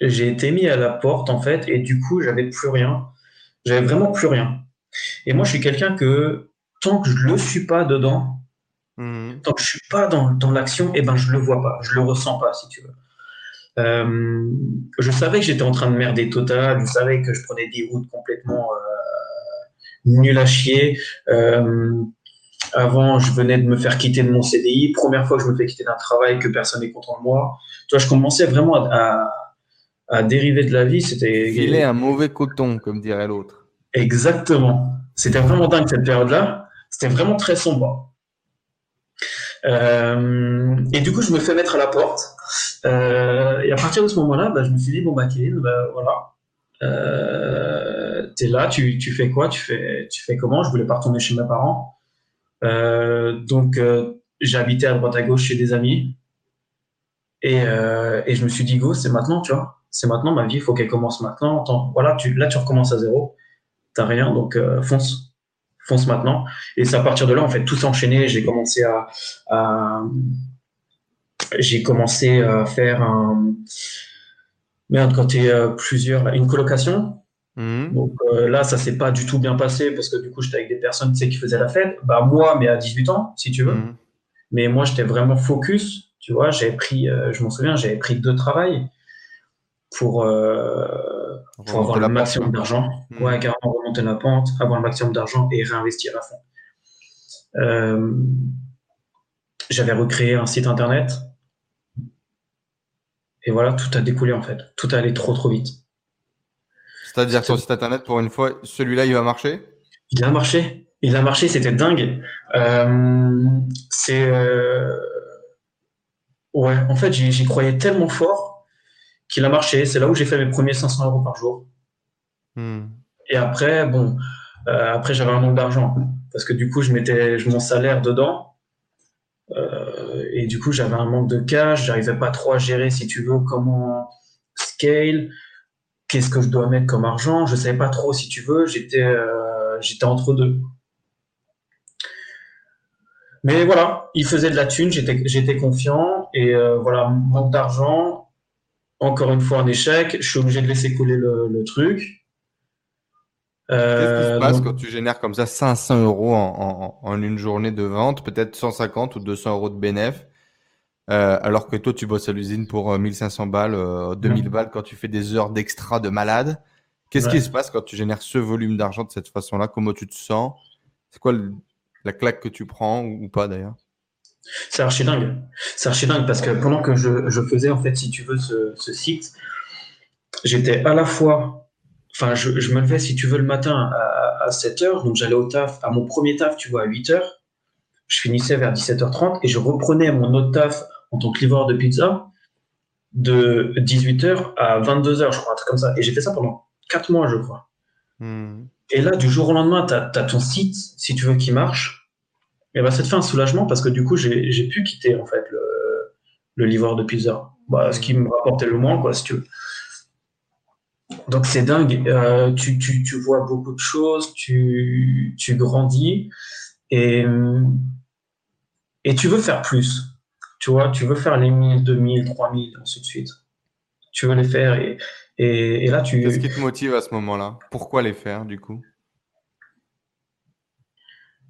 j'ai été mis à la porte, en fait, et du coup, j'avais plus rien. J'avais vraiment plus rien. Et moi, je suis quelqu'un que tant que je le suis pas dedans, Mhm. tant que je suis pas dans, dans l'action, eh ben je le vois pas, je le ressens pas, si tu veux. Euh, je savais que j'étais en train de merder total, je savais que je prenais des routes complètement euh, nul à chier. Euh, avant, je venais de me faire quitter de mon CDI, première fois que je me fais quitter d'un travail que personne n'est content de moi. Tu vois, je commençais vraiment à, à, à dériver de la vie. C'était Filer un mauvais coton, comme dirait l'autre. Exactement. C'était vraiment dingue cette période-là. C'était vraiment très sombre. Euh, et du coup, je me fais mettre à la porte. Euh, et à partir de ce moment-là, bah, je me suis dit bon bah Kevin, bah, voilà, euh, t'es là, tu, fais quoi, tu fais, comment? Je voulais pas retourner chez mes parents, donc habité à droite à gauche chez des amis. Et, je me suis dit go, c'est maintenant, tu vois, c'est maintenant ma vie, il faut qu'elle commence maintenant. Voilà, là tu recommences à zéro, t'as rien, donc fonce fonce maintenant. Et c'est à partir de là, en fait, tout s'est enchaîné. J'ai commencé à, à- j'ai commencé à faire un, merde, quand t'es euh, plusieurs, là, une colocation. Mhm. Donc euh, là, ça s'est pas du tout bien passé parce que du coup, j'étais avec des personnes, tu sais, qui faisaient la fête. Bah, moi, mais à 18 ans, si tu veux. Mhm. Mais moi, j'étais vraiment focus. Tu vois, j'avais pris, euh, je m'en souviens, j'avais pris deux travails pour, euh, pour avoir le maximum d'argent. Mhm. Ouais, carrément remonter la pente, avoir le maximum d'argent et réinvestir à fond. Euh, j'avais recréé un site internet. Et voilà, tout a découlé en fait. Tout a allé trop trop vite. C'est-à-dire que ton site internet, pour une fois, celui-là, il va marcher? Il a marché. Il a marché, c'était dingue. Euh, c'est. euh, Ouais, en fait, j'y croyais tellement fort qu'il a marché. C'est là où j'ai fait mes premiers 500 euros par jour. Mhm. Et après, bon, euh, après j'avais un manque d'argent parce que du coup je mettais je- mon salaire dedans Euh, et du coup j'avais un manque de cash, j'arrivais pas trop à gérer si tu veux comment scale, qu'est-ce que je dois mettre comme argent, je savais pas trop si tu veux, j'étais euh, j'étais entre deux. Mais voilà, il faisait de la thune, j'étais j'étais confiant et voilà manque d'argent, encore une fois un échec, je suis obligé de laisser couler le, le truc. Qu'est-ce qui Euh, se passe donc- quand tu génères comme ça 500 euros en, en- en une journée de vente, peut-être 150 ou 200 euros de bénéf, euh, alors que toi tu bosses à l'usine pour euh, 1500 balles, euh, 2000 Ouais. balles quand tu fais des heures d'extra de malade. Qu'est-ce Ouais. qui se passe quand tu génères ce volume d'argent de cette façon-là? Comment tu te sens? C'est quoi le- la claque que tu prends ou, ou pas d'ailleurs? C'est archi dingue. C'est archi dingue parce que pendant que je, je faisais, en fait, si tu veux, ce, ce site, j'étais à la fois. Enfin, je, je me levais, si tu veux, le matin à, à 7 heures. Donc, j'allais au taf, à mon premier taf, tu vois, à 8 heures. Je finissais vers 17h30 et je reprenais mon autre taf en tant que livreur de pizza de 18h à 22h, je crois, un truc comme ça. Et j'ai fait ça pendant 4 mois, je crois. Hmm. Et là, du jour au lendemain, tu as, ton site, si tu veux, qui marche. Et ben, ça te fait un soulagement parce que du coup, j'ai pu quitter en fait le, le livreur de pizza. Bah, ce qui me rapportait le moins, quoi. Donc c'est dingue. Euh, tu, tu, tu vois beaucoup de choses, tu, tu grandis et, et tu veux faire plus. Tu vois, tu veux faire les 1000, 2000, 3000, ainsi de suite. Tu veux les faire et, et, et là, tu. Qu'est-ce qui te motive à ce moment-là? Pourquoi les faire du coup?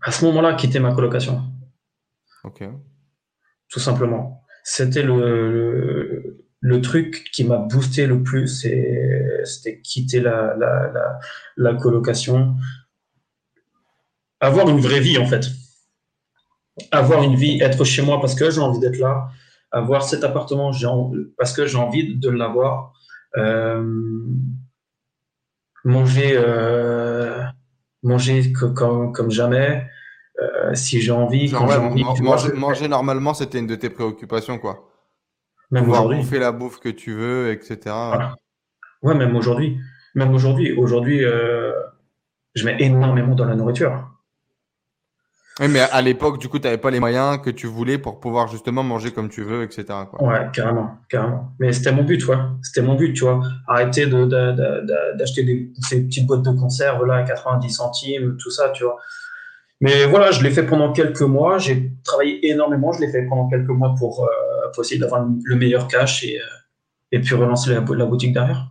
À ce moment-là, quitter ma colocation. Ok. tout simplement. C'était le, le, le truc qui m'a boosté le plus, c'était quitter la, la, la, la colocation. Avoir une vraie vie, en fait. Avoir une vie, être chez moi parce que j'ai envie d'être là. Avoir cet appartement parce que j'ai envie de l'avoir. Euh, manger, euh, manger co- comme, comme jamais. Euh, si j'ai envie, Genre, ouais, envie. man- manger, manger normalement, c'était une de tes préoccupations, quoi. Même Pouvoir bouffer la bouffe que tu veux, etc. Voilà. Ouais, même aujourd'hui. Même aujourd'hui. Aujourd'hui, euh, je mets énormément dans la nourriture. Oui, mais à l'époque, du coup, tu n'avais pas les moyens que tu voulais pour pouvoir justement manger comme tu veux, etc. Quoi. Ouais, carrément, carrément. Mais c'était mon but, ouais. C'était mon but, tu vois. Arrêter de, de- de- de- d'acheter des, ces petites boîtes de conserve là à 90 centimes, tout ça, tu vois. Mais voilà, je l'ai fait pendant quelques mois. J'ai travaillé énormément. Je l'ai fait pendant quelques mois pour, euh, pour essayer d'avoir le meilleur cash et, euh, et puis relancer la, la boutique derrière.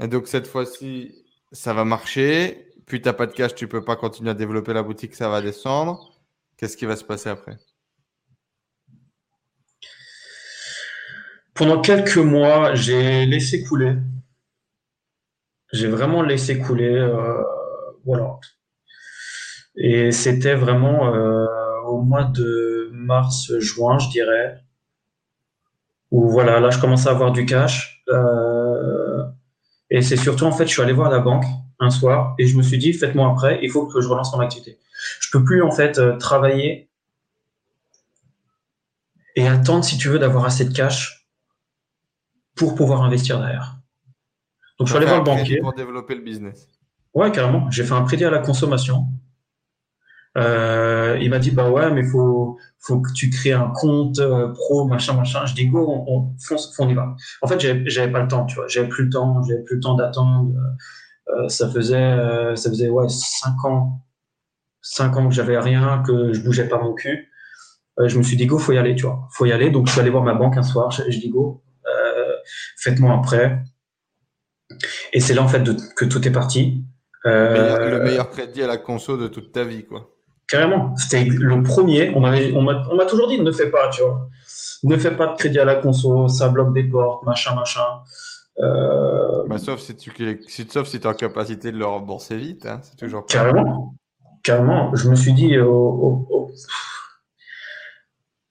Et donc, cette fois-ci, ça va marcher. Puis, tu n'as pas de cash, tu peux pas continuer à développer la boutique, ça va descendre. Qu'est-ce qui va se passer après? Pendant quelques mois, j'ai laissé couler. J'ai vraiment laissé couler. euh, voilà. Et c'était vraiment euh, au mois de mars-juin, je dirais, où voilà, là, je commençais à avoir du cash. euh, et c'est surtout, en fait, je suis allé voir la banque un soir et je me suis dit, faites-moi prêt, il faut que je relance mon activité. Je peux plus, en fait, euh, travailler et attendre, si tu veux, d'avoir assez de cash pour pouvoir investir derrière. Donc, je suis allé voir le banquier. Pour développer le business. Ouais, carrément. J'ai fait un crédit à la consommation. Euh, il m'a dit, bah ouais, mais faut, faut que tu crées un compte euh, pro, machin, machin. Je dis, go, on, on, fonce, on y va. En fait, j'avais pas le temps, tu vois. J'avais plus le temps, j'avais plus le temps d'attendre. Euh, ça faisait, ça faisait, ouais, cinq ans, cinq ans que j'avais rien, que je bougeais pas mon cul. Je me suis dit, go, faut y aller, tu vois. Faut y aller. Donc, je suis allé voir ma banque un soir. Je, dis, go, faites-moi un prêt. Et c'est là, en fait, que tout est parti. Euh, Meilleur- le meilleur crédit à la conso de toute ta vie, quoi. Carrément, c'était le premier. On m'avait- on m'a toujours dit ne fais pas, tu vois. Ne fais pas de crédit à la conso, ça bloque des portes, machin, machin. Euh, Bah, sauf si tu sauf si es en capacité de le rembourser vite, hein, c'est toujours carrément, carrément. Je me suis dit, au, au- au-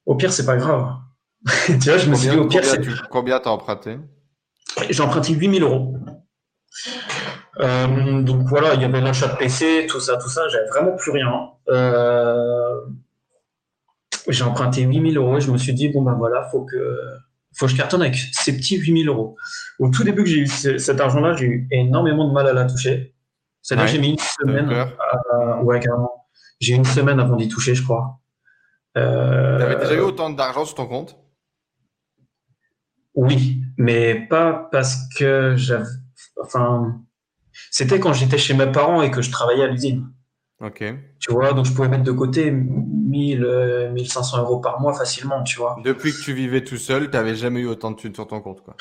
au pire, c'est pas grave. tu vois, je me suis dit, Combien, au pire, combien combien t'as emprunté? J'ai emprunté 8000 euros. Euh, donc voilà, il y avait l'achat de PC, tout ça, tout ça, j'avais vraiment plus rien. Euh, j'ai emprunté 8000 euros et je me suis dit, bon ben voilà, faut que, faut que je cartonne avec ces petits 8000 euros. Au tout début que j'ai eu ce- cet argent-là, j'ai eu énormément de mal à la toucher. C'est-à-dire Ouais, que j'ai mis une semaine, à- ouais, carrément. J'ai une semaine avant d'y toucher, je crois. Euh, T'avais déjà eu autant d'argent sur ton compte? Oui, mais pas parce que j'avais. Enfin, c'était quand j'étais chez mes parents et que je travaillais à l'usine. Ok. Tu vois, donc je pouvais mettre de côté 1000, euh, 1500 euros par mois facilement, tu vois. Depuis que tu vivais tout seul, t'avais jamais eu autant de thunes sur ton compte, quoi.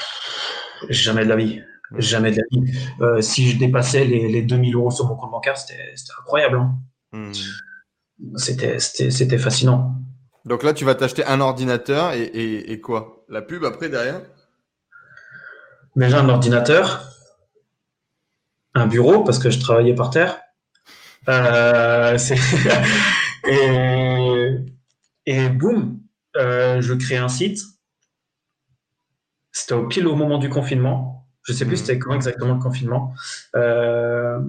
Jamais de la vie. Jamais de la vie. Euh, si je dépassais les, les 2000 euros sur mon compte bancaire, c'était incroyable. hein. Hmm. C'était fascinant. Donc là, tu vas t'acheter un ordinateur et, et, et quoi? La pub après derrière? Déjà un ordinateur, un bureau, parce que je travaillais par terre. Euh, et, et boum, euh, je crée un site. C'était au pile au moment du confinement. Je sais plus Mhm. c'était quand exactement le confinement. Euh,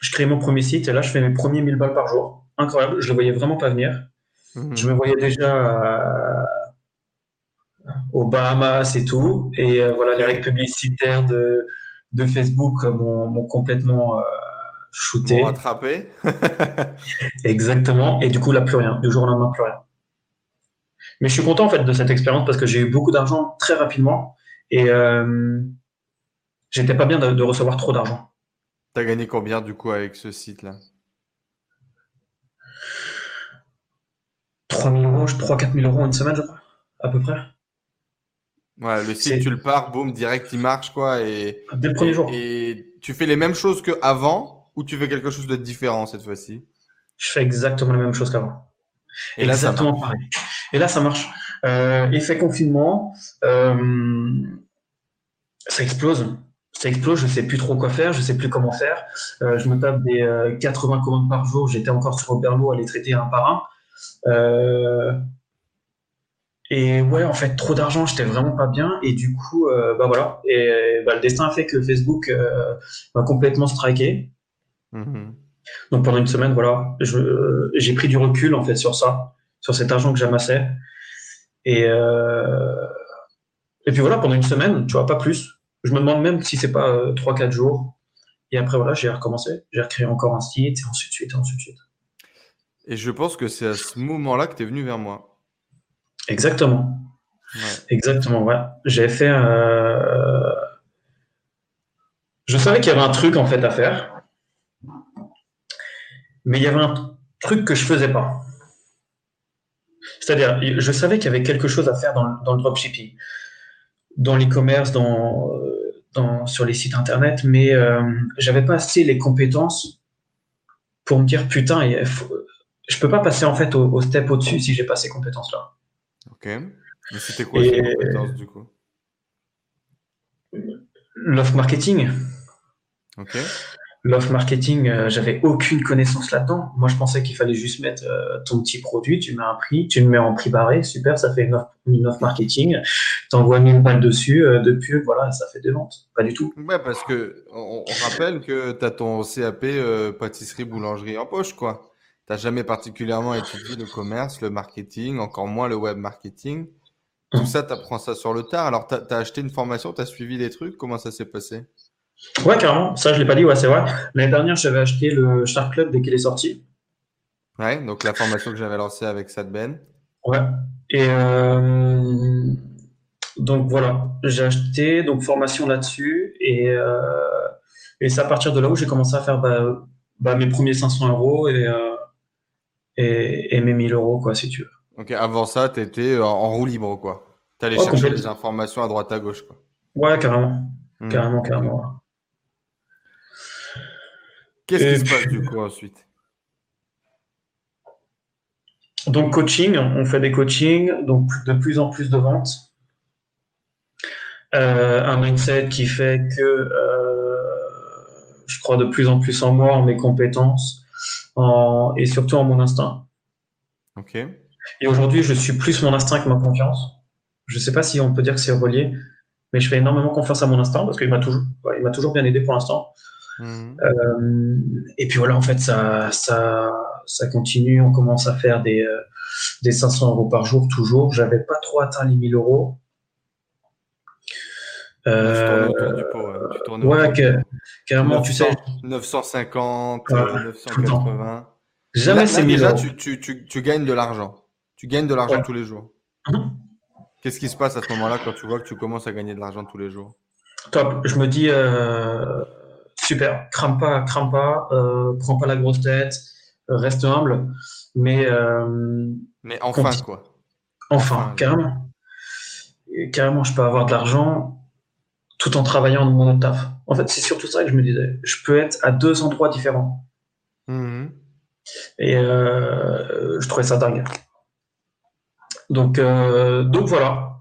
je crée mon premier site et là, je fais mes premiers 1000 balles par jour. Incroyable, je le voyais vraiment pas venir. Hmm. Je me voyais déjà aux Bahamas et tout. Et voilà, les règles publicitaires de, de Facebook m'ont complètement euh, shooté. Pour rattraper. Exactement. Et du coup, là, plus rien. Du jour au lendemain, plus rien. Mais je suis content en fait de cette expérience parce que j'ai eu beaucoup d'argent très rapidement et euh, j'étais pas bien de, de recevoir trop d'argent. T'as gagné combien du coup avec ce site-là? 3 000 euros, 3 4 000 euros en une semaine, je crois, à peu près. Ouais, le site, tu le pars, boum, direct, il marche, quoi. Et, Dès le premier et, jour. et tu fais les mêmes choses qu'avant ou tu fais quelque chose de différent cette fois-ci? Je fais exactement la même chose qu'avant. Et là, ça Exactement pareil. Et là, ça marche. Euh, effet confinement, euh, ça explose. Ça explose, je sais plus trop quoi faire, je sais plus comment faire. Euh, je me tape des euh, 80 commandes par jour, j'étais encore sur Oberlo à les traiter un par un. Et ouais, en fait, trop d'argent, j'étais vraiment pas bien. Et du coup, euh, bah voilà. Et bah, le destin a fait que Facebook euh, m'a complètement striké. Mhm. Donc pendant une semaine, voilà, j'ai pris du recul en fait sur ça, sur cet argent que j'amassais. Et, euh, et puis voilà, pendant une semaine, tu vois, pas plus. Je me demande même si c'est pas euh, 3-4 jours. Et après, voilà, j'ai recommencé. J'ai recréé encore un site, et ensuite, suite, et ensuite, suite. Et je pense que c'est à ce moment-là que tu es venu vers moi. Exactement. Exactement, ouais. J'ai fait. Euh... Je savais qu'il y avait un truc en fait à faire, mais il y avait un truc que je faisais pas. C'est-à-dire, je savais qu'il y avait quelque chose à faire dans, dans le dropshipping, dans l'e-commerce, dans, dans, sur les sites internet, mais euh, j'avais pas assez les compétences pour me dire putain, je peux pas passer en fait au, step au-dessus si j'ai pas ces compétences-là. Ok. Mais c'était quoi ces compétences du coup? L'off marketing. Ok. L'off marketing, euh, j'avais aucune connaissance là-dedans. Moi, je pensais qu'il fallait juste mettre euh, ton petit produit, tu mets un prix, tu le mets en prix barré, super, ça fait une off, une off marketing. T'envoies 1000 balles dessus, euh, de pub, voilà, ça fait des ventes. Pas du tout. Ouais, parce que on, rappelle que tu as ton CAP pâtisserie boulangerie en poche, quoi n'as jamais particulièrement étudié le commerce, le marketing, encore moins le web marketing. Tout ça, tu apprends ça sur le tard. Alors, tu as, acheté une formation, tu as suivi des trucs. Comment ça s'est passé? Ouais, carrément. Ça, je l'ai pas dit, ouais, c'est vrai. L'année dernière, j'avais acheté le Shark Club dès qu'il est sorti. Ouais, donc la formation que j'avais lancée avec Sadben. Ouais. Et euh, donc voilà, j'ai acheté donc formation là-dessus et, euh, et c'est à partir de là où j'ai commencé à faire bah, bah, mes premiers 500 euros et, euh, et, mes 1000 euros, quoi, si tu veux. Ok, avant ça, tu étais en, roue libre, quoi. Tu allais chercher des informations à droite à gauche, quoi. Ouais, carrément. Hmm. Carrément, carrément. Qu'est-ce qui se passe du coup ensuite? Donc, coaching, on fait des coachings, donc de plus en plus de ventes. Euh, un mindset qui fait que euh, je crois de plus en plus en moi, en mes compétences, et surtout en mon instinct. Ok. Et aujourd'hui, je suis plus mon instinct que ma confiance. Je ne sais pas si on peut dire que c'est relié, mais je fais énormément confiance à mon instinct parce qu'il m'a toujours, il m'a toujours bien aidé pour l'instant. Mhm. Euh, et puis voilà, en fait, ça, ça, ça continue. On commence à faire des, euh, des 500 euros par jour toujours. J'avais pas trop atteint les 1000 euros. Euh, ouais, carrément, tu sais. 950, 980. Jamais c'est Déjà, tu, tu, tu, tu, gagnes de l'argent. Tu gagnes de l'argent tous les jours. Mhm. Qu'est-ce qui se passe à ce moment-là quand tu vois que tu commences à gagner de l'argent tous les jours? Top. Je me dis, euh, super, crame pas, crame pas, euh, prends pas la grosse tête, reste humble. Mais, euh, mais enfin, quoi. Enfin, carrément. carrément, je peux avoir de l'argent tout en travaillant dans mon taf. En fait, c'est surtout ça que je me disais. Je peux être à deux endroits différents. Mhm. Et euh, je trouvais ça dingue. Donc, euh, donc voilà.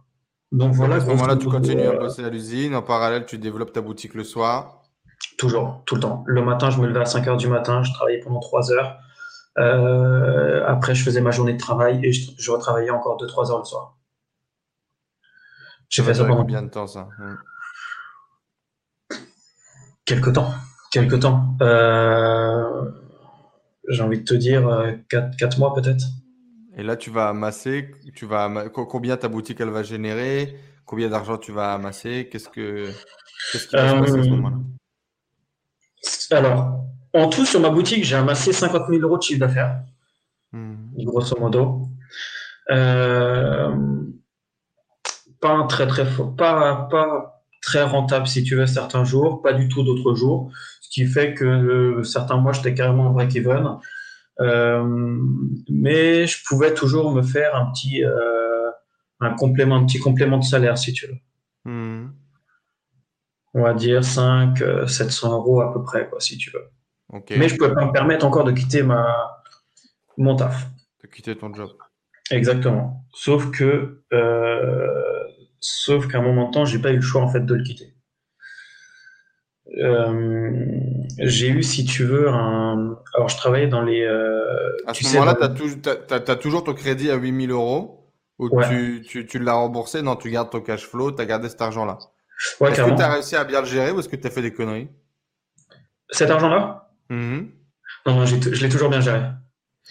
Donc voilà. À ce moment-là, tu continues à bosser à l'usine. En parallèle, tu développes ta boutique le soir. Toujours, tout le temps. Le matin, je me levais à 5 heures du matin. Je travaillais pendant 3 heures. Euh, après, je faisais ma journée de travail et je, retravaillais encore 2-3 heures le soir. J'ai fait ça pendant combien de temps ça? Quelque temps. Quelque temps. Euh, j'ai envie de te dire 4, euh, mois peut-être. Et là, tu vas amasser, tu vas combien ta boutique elle va générer, combien d'argent tu vas amasser, qu'est-ce que qu'est-ce qui va se passer à ce euh, moment-là? Alors, en tout sur ma boutique, j'ai amassé 50 000 euros de chiffre d'affaires, hmm. grosso modo. pas un très très fort, pas, pas très rentable si tu veux certains jours, pas du tout d'autres jours, ce qui fait que euh, certains mois j'étais carrément en break-even. Euh, mais je pouvais toujours me faire un petit, euh, un complément, un petit complément de salaire si tu veux. Hmm. On va dire 5, 700 euros à peu près, quoi, si tu veux. Mais je ne pouvais pas me permettre encore de quitter ma, mon taf. De quitter ton job. Exactement. Sauf que Sauf qu'à un moment de temps, j'ai pas eu le choix en fait de le quitter. Euh, j'ai eu, si tu veux, un. Alors, je travaillais dans les. Euh, à ce moment-là, tu as, toujours ton crédit à 8000 euros ou tu, tu, tu l'as remboursé? Non, tu gardes ton cash flow, tu as gardé cet argent-là. est-ce que tu as réussi à bien le gérer ou est-ce que tu as fait des conneries? Cet argent-là? Mm-hmm. Non, non, je l'ai toujours bien géré.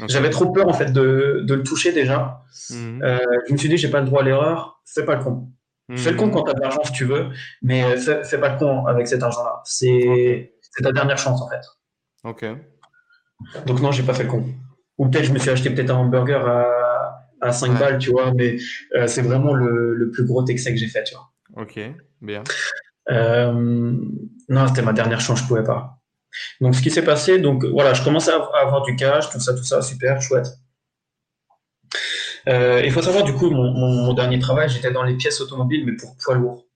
J'avais trop peur en fait de, de le toucher déjà. Mhm. Euh, je me suis dit, j'ai pas le droit à l'erreur, fais pas le con. Fais le con mhm. quand tu as de l'argent si tu veux, mais euh, fais, pas le con avec cet argent-là. C'est ta dernière chance en fait. Ok. Donc non, j'ai pas fait le con. Ou peut-être je me suis acheté peut-être un hamburger à, à 5 balles, tu vois, mais euh, c'est vraiment le, le, plus gros excès que j'ai fait, tu vois. Ok, bien. non, c'était ma dernière chance, je pouvais pas. Donc, ce qui s'est passé, donc voilà, je commençais à avoir du cash, tout ça, tout ça, super, chouette. Euh, il faut savoir, du coup, mon, dernier travail, j'étais dans les pièces automobiles, mais pour poids lourds.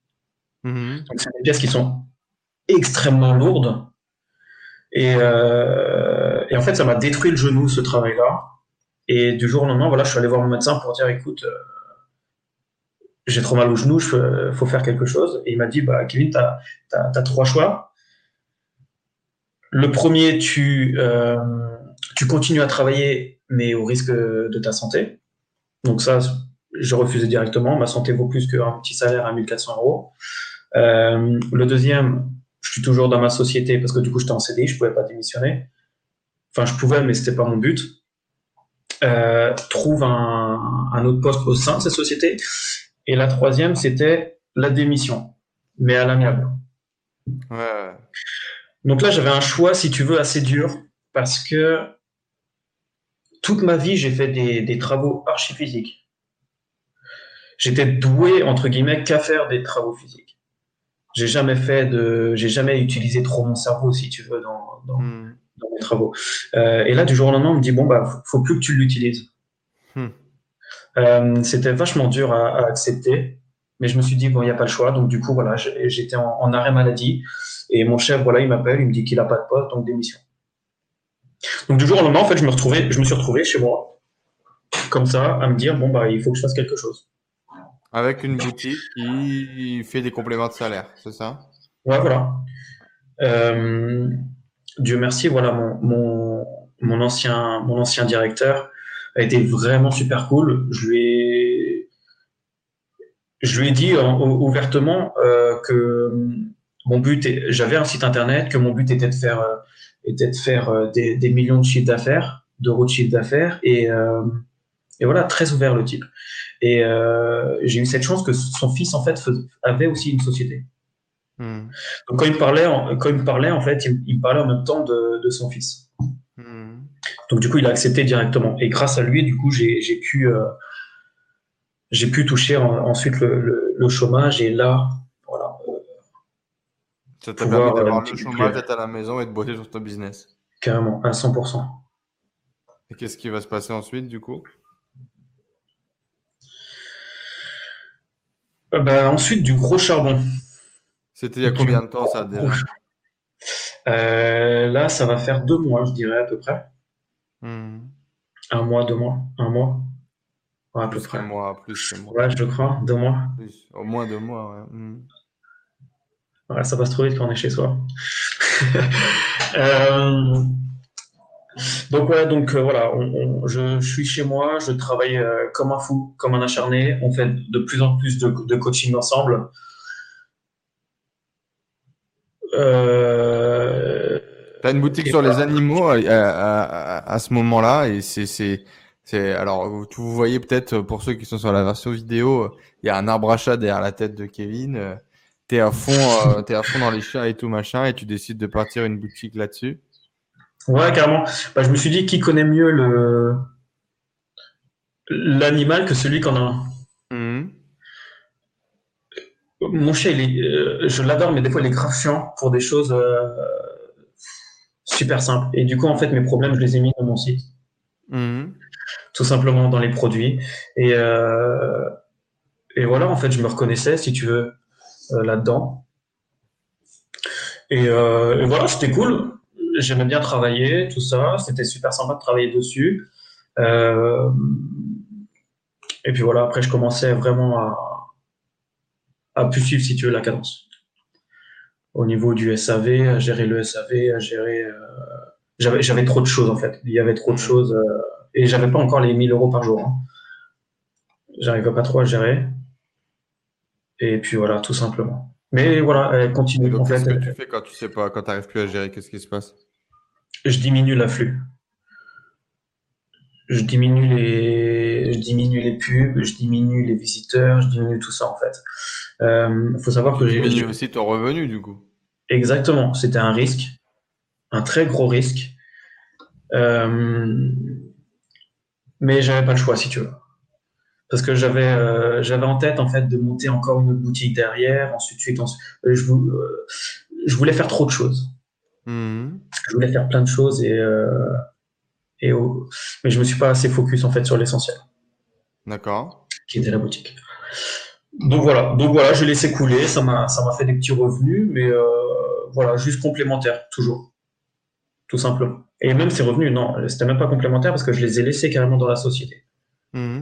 Mm-hmm. Donc, c'est des pièces qui sont extrêmement lourdes. Euh, et, en fait, ça m'a détruit le genou, ce travail-là. Et du jour au lendemain, voilà, je suis allé voir mon médecin pour dire, écoute, euh, j'ai trop mal au genou, il faut faire quelque chose. Et il m'a dit, bah, Kevin, tu as, trois choix. Le premier, tu, euh, tu continues à travailler, mais au risque de ta santé. Donc ça, je refusais directement. Ma santé vaut plus qu'un petit salaire à 1400 euros. Euh, le deuxième, je suis toujours dans ma société parce que du coup, j'étais en CDI, je pouvais pas démissionner. Enfin, je pouvais, mais c'était pas mon but. Euh, trouve un, un, autre poste au sein de cette société. Et la troisième, c'était la démission, mais à l'amiable. Ouais. Donc là, j'avais un choix, si tu veux, assez dur, parce que toute ma vie, j'ai fait des, travaux archi-physiques. J'étais doué, entre guillemets, qu'à faire des travaux physiques. J'ai jamais fait de, j'ai jamais utilisé trop mon cerveau, si tu veux, dans, dans, hmm. mes travaux. Euh, et là, du jour au lendemain, on me dit, bon, bah, faut plus que tu l'utilises. Hmm. Euh, c'était vachement dur à, accepter, mais je me suis dit, bon, il n'y a pas le choix. Donc, du coup, voilà, j'étais en, en, arrêt maladie. Et mon chef, voilà, il m'appelle, il me dit qu'il n'a pas de poste, donc démission. Donc du jour au lendemain, en fait, je me, retrouvais, je me suis retrouvé chez moi, comme ça, à me dire, bon, bah, il faut que je fasse quelque chose. Avec une boutique qui fait des compléments de salaire, c'est ça? Ouais, voilà. Euh, Dieu merci, voilà, mon, mon, ancien, mon ancien directeur a été vraiment super cool. Je lui ai, je lui ai dit ouvertement euh, que mon but, j'avais un site internet, que mon but était de faire, euh, était de faire euh, des, des, millions de chiffres d'affaires, d'euros de chiffre d'affaires, et, euh, et, voilà, très ouvert le type. Et euh, j'ai eu cette chance que son fils en fait avait aussi une société. Hmm. Donc quand il me parlait, quand il me parlait en fait, il, me parlait en même temps de, de son fils. Hmm. Donc du coup, il a accepté directement. Et grâce à lui, du coup, j'ai pu, euh, j'ai pu toucher ensuite le, le, le, chômage. Et là, ça t'a permis d'avoir le chômage, d'être à la maison et de bosser sur ton business. Carrément, à 100%. Et qu'est-ce qui va se passer ensuite, du coup? Euh, bah, Ensuite, du gros charbon. C'était il y a combien de temps, ça, déjà? euh, Là, ça va faire deux mois, je dirais, à peu près. Hmm. Un mois, deux mois, un mois. à peu près. Un mois, plus mois. Ouais, je crois, deux mois. Au moins deux mois, ouais. Hmm ça passe trop vite quand on est chez soi. Euh, donc ouais, donc euh, voilà, je, suis chez moi, je travaille euh, comme un fou, comme un acharné. On fait de plus en plus de, coaching ensemble. Tu as une boutique sur les animaux à, ce moment-là et c'est alors vous voyez peut-être pour ceux qui sont sur la version vidéo, il y a un arbre à chat derrière la tête de Kevin t'es à fond, euh, es à fond dans les chats et tout machin, et tu décides de partir une boutique là-dessus? Ouais, carrément. Bah, je me suis dit qui connaît mieux le l'animal que celui qu'on a? Mmh. Mon chat, euh, je l'adore, mais des fois, il est grave chiant pour des choses euh, super simples. Et du coup, en fait, mes problèmes, je les ai mis dans mon site. Mmh. Tout simplement dans les produits. Et, et voilà, en fait, je me reconnaissais, si tu veux. Euh, là-dedans. Euh, et, voilà, c'était cool. J'aimais bien travailler, tout ça. C'était super sympa de travailler dessus. Euh, et puis voilà, après, je commençais vraiment à, à plus suivre, si tu veux, la cadence. Au niveau du SAV, à gérer le SAV, à gérer. j'avais, trop de choses, en fait. Il y avait trop de choses. et j'avais pas encore les 1000 euros par jour. Hein. J'arrivais pas trop à gérer. Et puis voilà, tout simplement. Mais voilà, elle continue. Qu'est-ce que tu fais quand tu sais pas, quand tu n'arrives plus à gérer Qu'est-ce qui se passe? Je diminue l'afflux. Je diminue les, je diminue les pubs, je diminue les visiteurs, je diminue tout ça en fait. Il euh, faut savoir que j'ai aussi ton revenu du coup. Exactement, c'était un risque, un très gros risque. Euh, mais j'avais pas le choix si tu veux parce que j'avais euh, j'avais en tête en fait de monter encore une autre boutique derrière, ensuite suite, euh, je, euh, je, voulais faire trop de choses. Mmh. Je voulais faire plein de choses et et mais je me suis pas assez focus en fait sur l'essentiel. D'accord. Qui était la boutique. Donc voilà, donc voilà, j'ai laissé couler, ça m'a ça m'a fait des petits revenus, mais voilà, juste complémentaire toujours, tout simplement. Et même ces revenus, non, c'était même pas complémentaire parce que je les ai laissés carrément dans la société. Mmh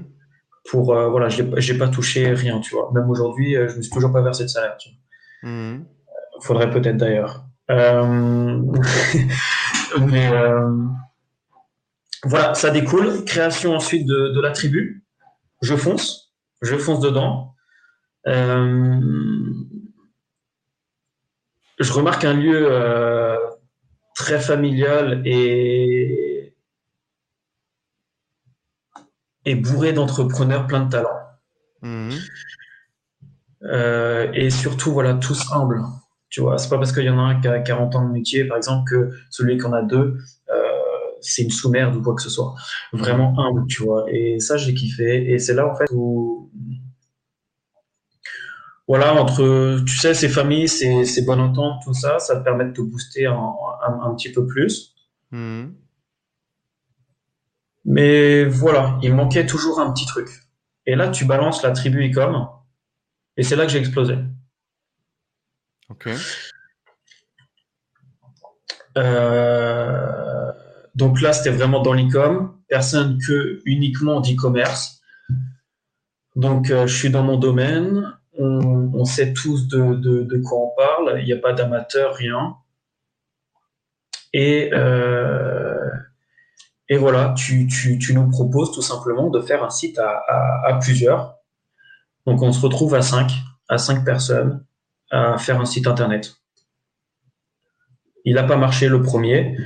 pour euh, voilà, j'ai pas touché rien, tu vois. Même aujourd'hui, euh, je me suis toujours pas versé de salaire. Tu vois. Mmh. Faudrait peut-être d'ailleurs. Euh, mais voilà, ça découle. Création ensuite de, de, la tribu. Je fonce, je fonce dedans. je remarque un lieu très familial et est bourré d'entrepreneurs plein de talents. Mhm. Euh, et surtout, voilà, tous humbles. Tu vois, c'est pas parce qu'il y en a un qui a 40 ans de métier, par exemple, que celui qui en a deux, euh, c'est une sous-merde ou quoi que ce soit. Vraiment humble, tu vois. Et ça, j'ai kiffé. Et c'est là, en fait, où. Voilà, entre, tu sais, ces familles, ces, ces bonnes ententes, tout ça, ça te permet de te booster un, petit peu plus. Mhm. Mais voilà, il manquait toujours un petit truc. Et là, tu balances la tribu Ecom, et c'est là que j'ai explosé. Ok. Euh, donc là, c'était vraiment dans l'e-com, personne que uniquement d'e-commerce. Donc, euh, je suis dans mon domaine, on, sait tous de, quoi on parle, il n'y a pas d'amateur, rien. Et euh, et voilà, tu, nous proposes tout simplement de faire un site à, plusieurs. Donc on se retrouve à cinq, à personnes à faire un site internet. Il n'a pas marché le premier.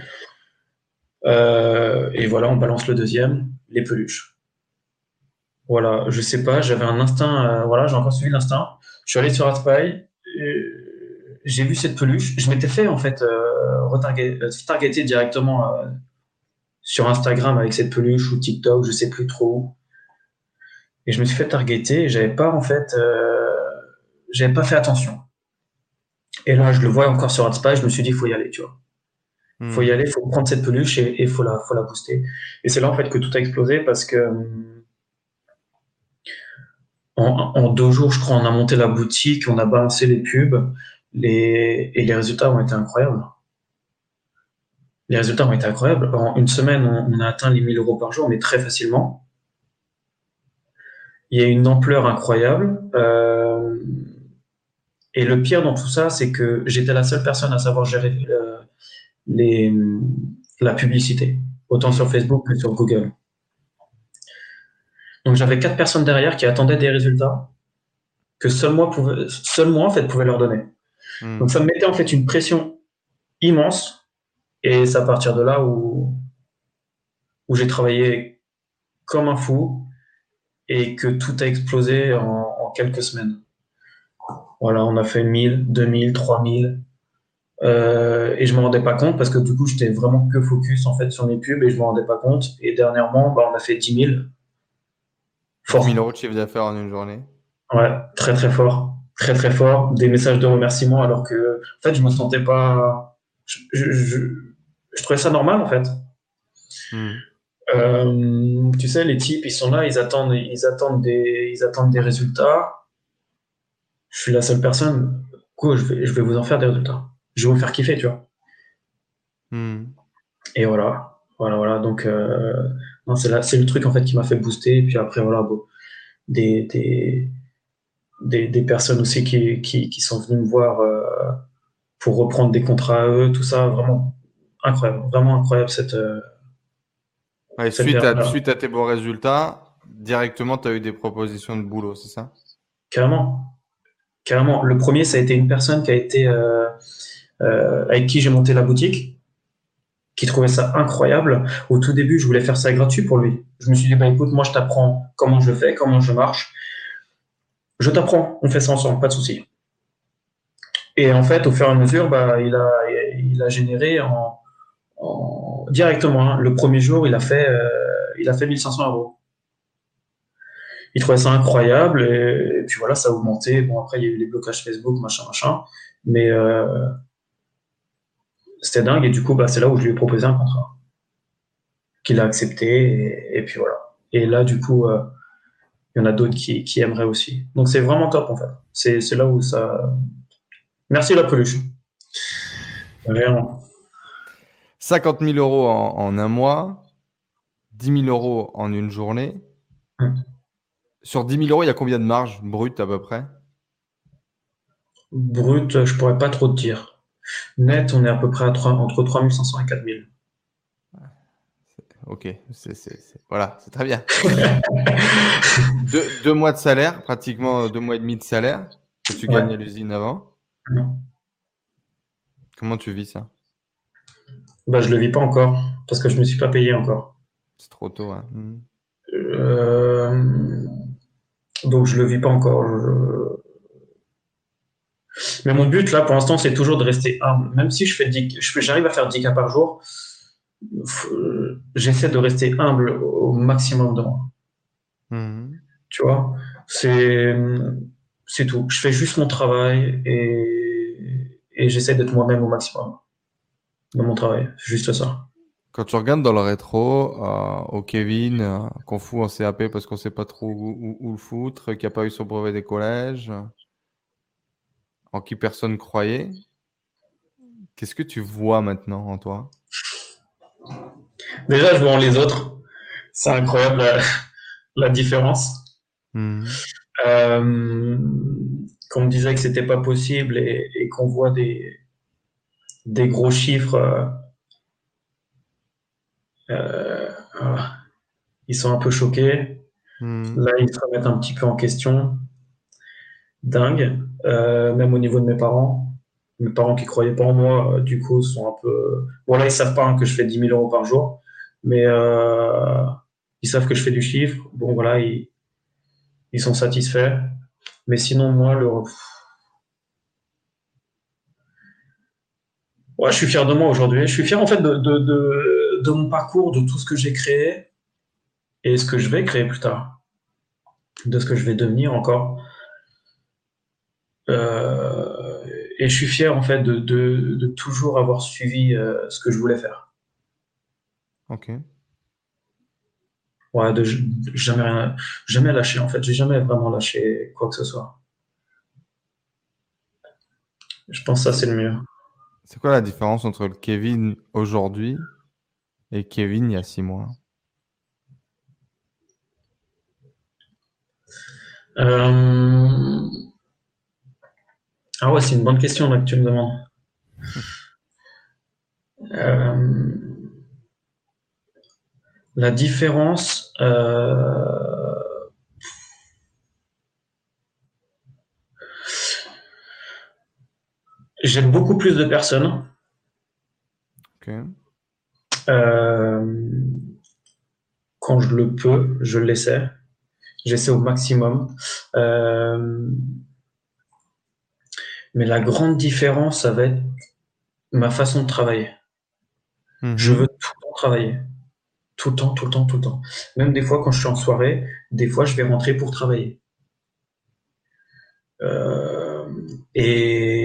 Euh, et voilà, on balance le deuxième, les peluches. Voilà, je sais pas, j'avais un instinct, euh, voilà, j'ai encore suivi l'instinct. Je suis allé sur AdSpy, j'ai vu cette peluche. Je m'étais fait en fait euh, retargeter directement sur Instagram avec cette peluche ou TikTok, je sais plus trop. Et je me suis fait targeter et j'avais pas en fait, euh, j'avais pas fait attention. Et là, je le vois encore sur AdSpy, je me suis dit, il faut y aller, tu vois. Il faut y hmm. aller, il faut prendre cette peluche et faut la, faut la booster. Et c'est là en fait que tout a explosé parce que en, deux jours, je crois, on a monté la boutique, on a balancé les pubs, les, et les résultats ont été incroyables les résultats ont été incroyables. En une semaine, on, a atteint les 1000 euros par jour, mais très facilement. Il y a une ampleur incroyable. Euh, et le pire dans tout ça, c'est que j'étais la seule personne à savoir gérer euh, les, la publicité, autant sur Facebook que sur Google. Donc j'avais quatre personnes derrière qui attendaient des résultats que seul moi, pouvait, seul moi en fait, pouvait leur donner. Hmm. Donc ça me mettait en fait une pression immense et c'est à partir de là où, où j'ai travaillé comme un fou et que tout a explosé en, quelques semaines. Voilà, on a fait 1000, 2000, 3000. Euh, et je me rendais pas compte parce que du coup, j'étais vraiment que focus en fait sur mes pubs et je me rendais pas compte. Et dernièrement, bah, on a fait 10 000. Fort. 1000 euros de chiffre d'affaires en une journée. Ouais, très très fort. Très très fort. Des messages de remerciement alors que, en fait, je me sentais pas. je, je trouvais ça normal en fait. Hmm. Euh, tu sais, les types, ils sont là, ils attendent, ils attendent des, ils attendent des résultats. Je suis la seule personne. Quoi, je vais, je vais vous en faire des résultats. Je vais vous faire kiffer, tu vois. Hmm. Et voilà, voilà, voilà. Donc, euh, c'est le truc en fait qui m'a fait booster. Et puis après, voilà, bon, des, des, des, personnes aussi qui, qui, sont venues me voir euh, pour reprendre des contrats à eux, tout ça, vraiment incroyable, vraiment incroyable cette. Euh, suite, à, suite, à, tes bons résultats, directement, tu as eu des propositions de boulot, c'est ça? Carrément. Carrément. Le premier, ça a été une personne qui a été euh, euh, avec qui j'ai monté la boutique. qui trouvait ça incroyable. Au tout début, je voulais faire ça gratuit pour lui. Je me suis dit, bah, écoute, moi, je t'apprends comment je fais, comment je marche. Je t'apprends, on fait ça ensemble, pas de souci. Et en fait, au fur et à mesure, bah, il, a, il a généré en, directement. Hein. Le premier jour, il a fait, euh, il a fait 1500 euros. Il trouvait ça incroyable et, puis voilà, ça a augmenté. Bon, après, il y a eu les blocages Facebook, machin, machin. Mais euh, c'était dingue et du coup, bah, c'est là où je lui ai proposé un contrat qu'il a accepté et, puis voilà. Et là, du coup, euh, il y en a d'autres qui, qui, aimeraient aussi. Donc c'est vraiment top en fait. C'est là où ça. Merci la peluche. Vraiment. 50 000 euros en, un mois, 10 000 euros en une journée. Sur 10 000 euros, il y a combien de marge brute à peu près? Brut, je pourrais pas trop te dire. Net, on est à peu près à 3, entre 3 500 et 4 000. Ok, voilà, c'est très bien. deux, mois de salaire, pratiquement deux mois et demi de salaire que tu gagnes à l'usine avant. Comment tu vis ça? Bah, Je le vis pas encore parce que je me suis pas payé encore. C'est trop tôt. Hein. Hmm. Euh, donc je le vis pas encore. Mais mon but là, pour l'instant, c'est toujours de rester humble. Même si je fais j'arrive à faire 10 cas par jour, j'essaie de rester humble au maximum de moi. Hmm. Tu vois, c'est c'est tout. Je fais juste mon travail et, et j'essaie d'être moi-même au maximum dans mon travail. C'est juste ça. Quand tu regardes dans le rétro, euh, au Kevin, euh, qu'on fout en CAP parce qu'on sait pas trop où, le foutre, qui a pas eu son brevet des collèges, en qui personne croyait, qu'est-ce que tu vois maintenant en toi? Déjà, je vois en les autres. C'est incroyable la, différence. Mmh. Euh, qu'on me disait que c'était pas possible et, qu'on voit des, des gros chiffres euh, ils sont un peu choqués. Hmm. Là, ils se remettent un petit peu en question. Dingue. Euh, même au niveau de mes parents. Mes parents qui croyaient pas en moi, euh, du coup, sont un peu. Bon, là, ils savent pas hein, que je fais 10 000 euros par jour. Mais ils savent que je fais du chiffre. Bon, voilà, ils, ils sont satisfaits. Mais sinon, moi, le. Ouais, je suis fier de moi aujourd'hui. Je suis fier en fait de, de mon parcours, de tout ce que j'ai créé et ce que je vais créer plus tard, de ce que je vais devenir encore. Euh, et je suis fier en fait de, toujours avoir suivi euh, ce que je voulais faire. Ok. Ouais, de, jamais jamais lâcher en fait. J'ai jamais vraiment lâché quoi que ce soit. Je pense que ça c'est le mieux. C'est quoi la différence entre le Kevin aujourd'hui et Kevin, il y a six mois? Euh, Ah ouais, c'est une bonne question là, que tu me demandes. Euh, la différence, euh, j'aime beaucoup plus de personnes. Euh, quand je le peux, je l'essaie. J'essaie au maximum. Euh, mais la grande différence, ça va être ma façon de travailler. Mhm. Je veux tout le temps travailler. Tout le temps, tout le temps, tout le temps. Même des fois, quand je suis en soirée, des fois, je vais rentrer pour travailler. Euh, et,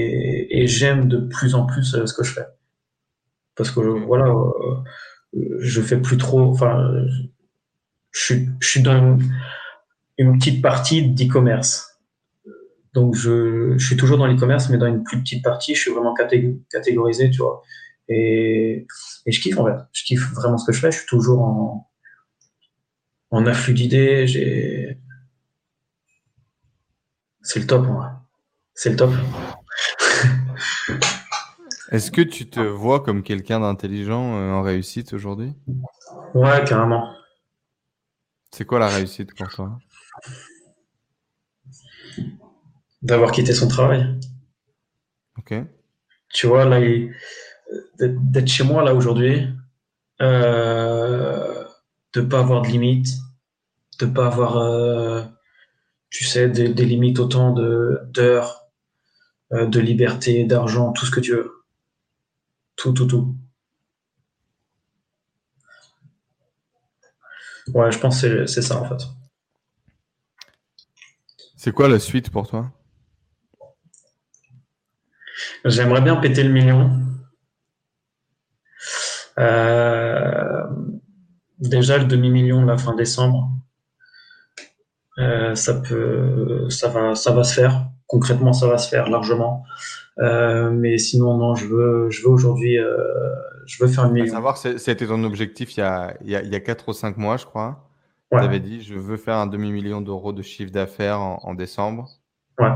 et j'aime de plus en plus ce que je fais parce que voilà, euh, je fais plus trop. Enfin, je, suis dans une, petite partie d'e-commerce. Donc je, suis toujours dans l'e-commerce, mais dans une plus petite partie, je suis vraiment catégorisé, tu vois. Et, je kiffe en fait. Je kiffe vraiment ce que je fais. Je suis toujours en, en afflux d'idées. C'est le top, moi. C'est le top. Est-ce que tu te vois comme quelqu'un d'intelligent euh, en réussite aujourd'hui? Ouais, carrément. C'est quoi la réussite pour toi? D'avoir quitté son travail. Ok. Tu vois, là, d'être chez moi, là, aujourd'hui, euh, de pas avoir de limites, de pas avoir, euh, tu sais, des, des limites autant de d'heures, de liberté, d'argent, tout ce que tu veux. Tout, tout, tout. Ouais, je pense que c'est ça en fait. C'est quoi la suite pour toi? J'aimerais bien péter le million. Euh, déjà le demi-million la fin décembre, euh, ça peut, ça va, ça va se faire. Concrètement, ça va se faire largement. Euh, mais sinon, non, je veux, je veux aujourd'hui, je veux faire un million. savoir, c'était ton objectif il y a, il y a, il y a 4 ou 5 mois, je crois. Tu avais dit, je veux faire un demi-million d'euros de chiffre d'affaires en, en, décembre. Ouais.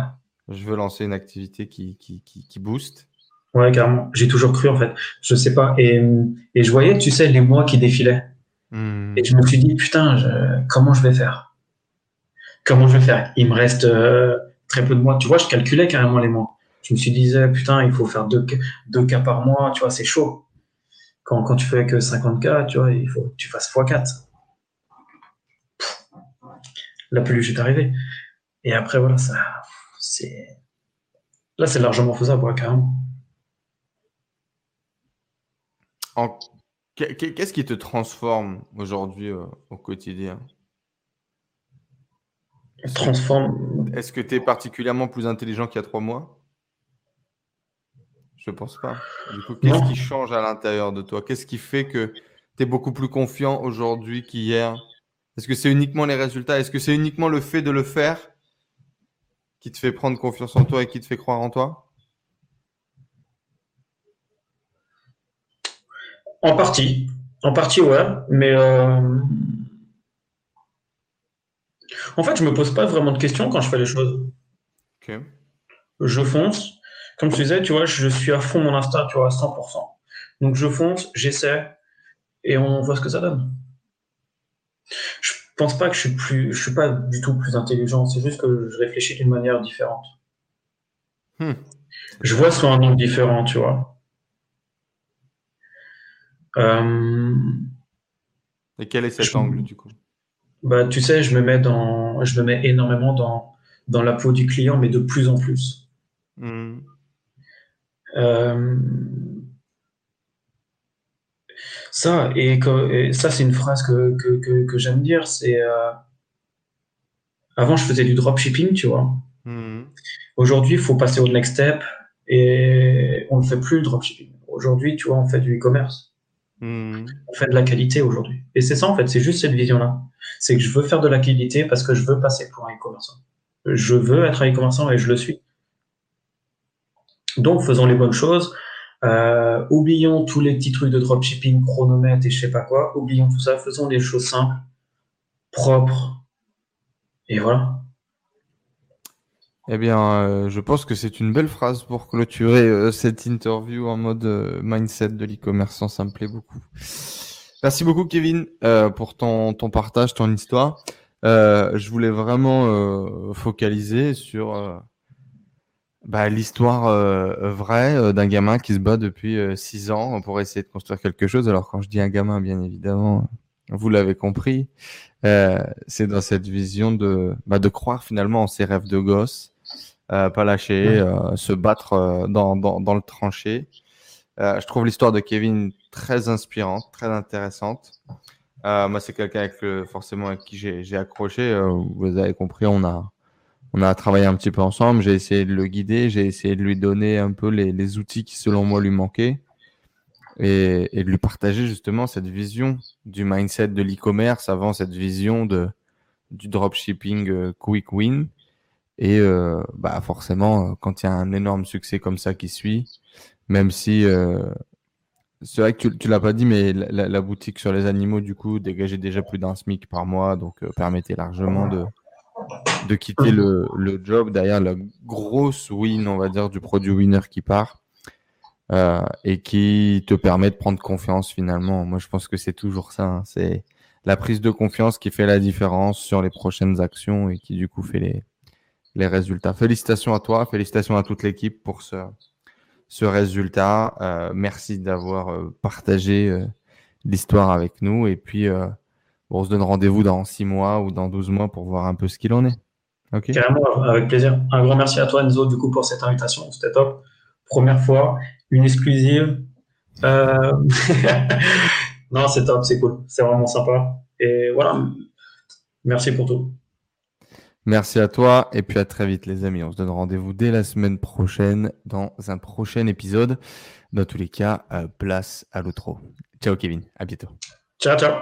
Je veux lancer une activité qui, qui, qui, qui booste. Ouais, carrément. J'ai toujours cru, en fait. Je sais pas. Et, et je voyais, tu sais, les mois qui défilaient. Hmm. Et je me suis dit, putain, je, comment je vais faire? Comment je vais faire? Il me reste euh, très peu de mois. Tu vois, je calculais carrément les mois. Je me suis dit, putain, il faut faire deux, deux cas par mois. Tu vois, c'est chaud. Quand, tu fais que 50 cas, tu vois, il faut que tu fasses x4. La peluche est arrivée. Et après, voilà, ça, c'est. Là, c'est largement faisable, ouais, carrément. En... Qu'est-ce qui te transforme aujourd'hui euh, au quotidien? Transforme. Est-ce que tu es particulièrement plus intelligent qu'il y a trois mois? Je pense pas. Du coup, qu'est-ce qui change à l'intérieur de toi? Qu'est-ce qui fait que tu es beaucoup plus confiant aujourd'hui qu'hier? Est-ce que c'est uniquement les résultats? Est-ce que c'est uniquement le fait de le faire qui te fait prendre confiance en toi et qui te fait croire en toi? En partie. En partie, ouais. Mais euh... en fait, je me pose pas vraiment de questions quand je fais les choses. Je fonce. Comme je disais, tu vois, je suis à fond mon instinct, tu vois, à 100%. Donc je fonce, j'essaie, et on voit ce que ça donne. Je pense pas que je suis plus, je suis pas du tout plus intelligent. C'est juste que je réfléchis d'une manière différente. Hmm. Je vois sous un angle différent, tu vois. Euh, Et quel est cet je- angle du coup? Bah, tu sais, je me mets dans, je me mets énormément dans, dans la peau du client, mais de plus en plus. Hmm. Euh, ça, et, que- et ça, c'est une phrase que, que, que, que j'aime dire, c'est euh, avant, je faisais du dropshipping, tu vois. Hmm. Aujourd'hui, il faut passer au next step et on ne fait plus le dropshipping. Aujourd'hui, tu vois, on fait du e-commerce. Hmm. On fait de la qualité aujourd'hui. Et c'est ça, en fait, c'est juste cette vision-là. C'est que je veux faire de la qualité parce que je veux passer pour un e-commerçant. Je veux être un e-commerçant et je le suis. Donc, faisons les bonnes choses. Euh, oublions tous les petits trucs de dropshipping, chronomètre et je sais pas quoi. Oublions tout ça. Faisons des choses simples, propres. Et voilà. Eh bien, euh, je pense que c'est une belle phrase pour clôturer euh, cette interview en mode euh, mindset de l'e-commerçant. Ça me plaît beaucoup. Merci beaucoup, Kevin, euh, pour ton, ton partage, ton histoire. Euh, je voulais vraiment euh, focaliser sur bah, l'histoire vraie d'un gamin qui se bat depuis euh, six ans pour essayer de construire quelque chose. Alors, quand je dis un gamin, bien évidemment, vous l'avez compris, c'est dans cette vision de, bah, de croire finalement en ses rêves de gosse, pas lâcher, euh, se battre euh, dans, dans, dans le tranché. Euh, je trouve l'histoire de Kevin très inspirante, très intéressante. Euh, moi, c'est quelqu'un avec le- forcément avec qui j'ai accroché. Euh, vous avez compris, on a, on a travaillé un petit peu ensemble. J'ai essayé de le guider, j'ai essayé de lui donner un peu les, les outils qui, selon moi, lui manquaient et, et de lui partager justement cette vision du mindset de l'e-commerce avant cette vision de, du dropshipping euh, quick win. Et euh, bah forcément, euh, quand il y a un énorme succès comme ça qui suit, même si euh, c'est vrai que tu, tu l'as pas dit, mais la, boutique sur les animaux, du coup, dégageait déjà plus d'un SMIC par mois, donc permettait largement de, de quitter le, le job derrière la grosse win, on va dire, du produit winner qui part et qui te permet de prendre confiance finalement. Moi, je pense que c'est toujours ça. hein. C'est la prise de confiance qui fait la différence sur les prochaines actions et qui, du coup, fait les, les résultats. Félicitations à toi, félicitations à toute l'équipe pour ce, ce résultat. Euh, merci d'avoir euh, partagé euh, l'histoire avec nous. Et puis, on se donne rendez-vous dans 6 mois ou dans 12 mois pour voir un peu ce qu'il en est. Ok? Carrément, avec plaisir. Un grand merci à toi, Enzo, du coup, pour cette invitation. C'était top. Première fois, une exclusive. Non, c'est top, c'est cool. C'est vraiment sympa. Et voilà. Merci pour tout. Merci à toi et puis à très vite les amis. On se donne rendez-vous dès la semaine prochaine dans un prochain épisode. Dans tous les cas, euh, place à l'outro. Ciao Kevin, à bientôt. Ciao ciao.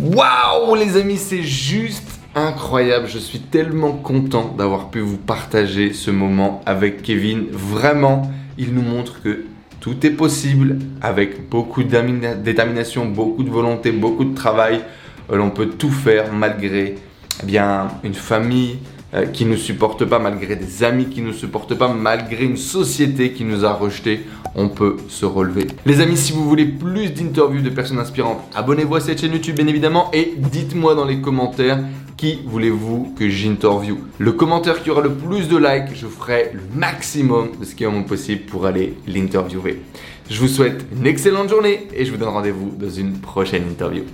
Waouh les amis, c'est juste incroyable. Je suis tellement content d'avoir pu vous partager ce moment avec Kevin. Vraiment, il nous montre que tout est possible avec beaucoup de détermination, beaucoup de volonté, beaucoup de travail. Euh, l'on peut tout faire malgré eh bien, une famille euh, qui ne nous supporte pas, malgré des amis qui ne nous supportent pas, malgré une société qui nous a rejetés, on peut se relever. Les amis, si vous voulez plus d'interviews de personnes inspirantes, abonnez-vous à cette chaîne YouTube bien évidemment et dites-moi dans les commentaires qui voulez-vous que j'interview. Le commentaire qui aura le plus de likes, je ferai le maximum de ce qui est mon possible pour aller l'interviewer. Je vous souhaite une excellente journée et je vous donne rendez-vous dans une prochaine interview.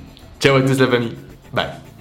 Ciao à tous la famille. Bye.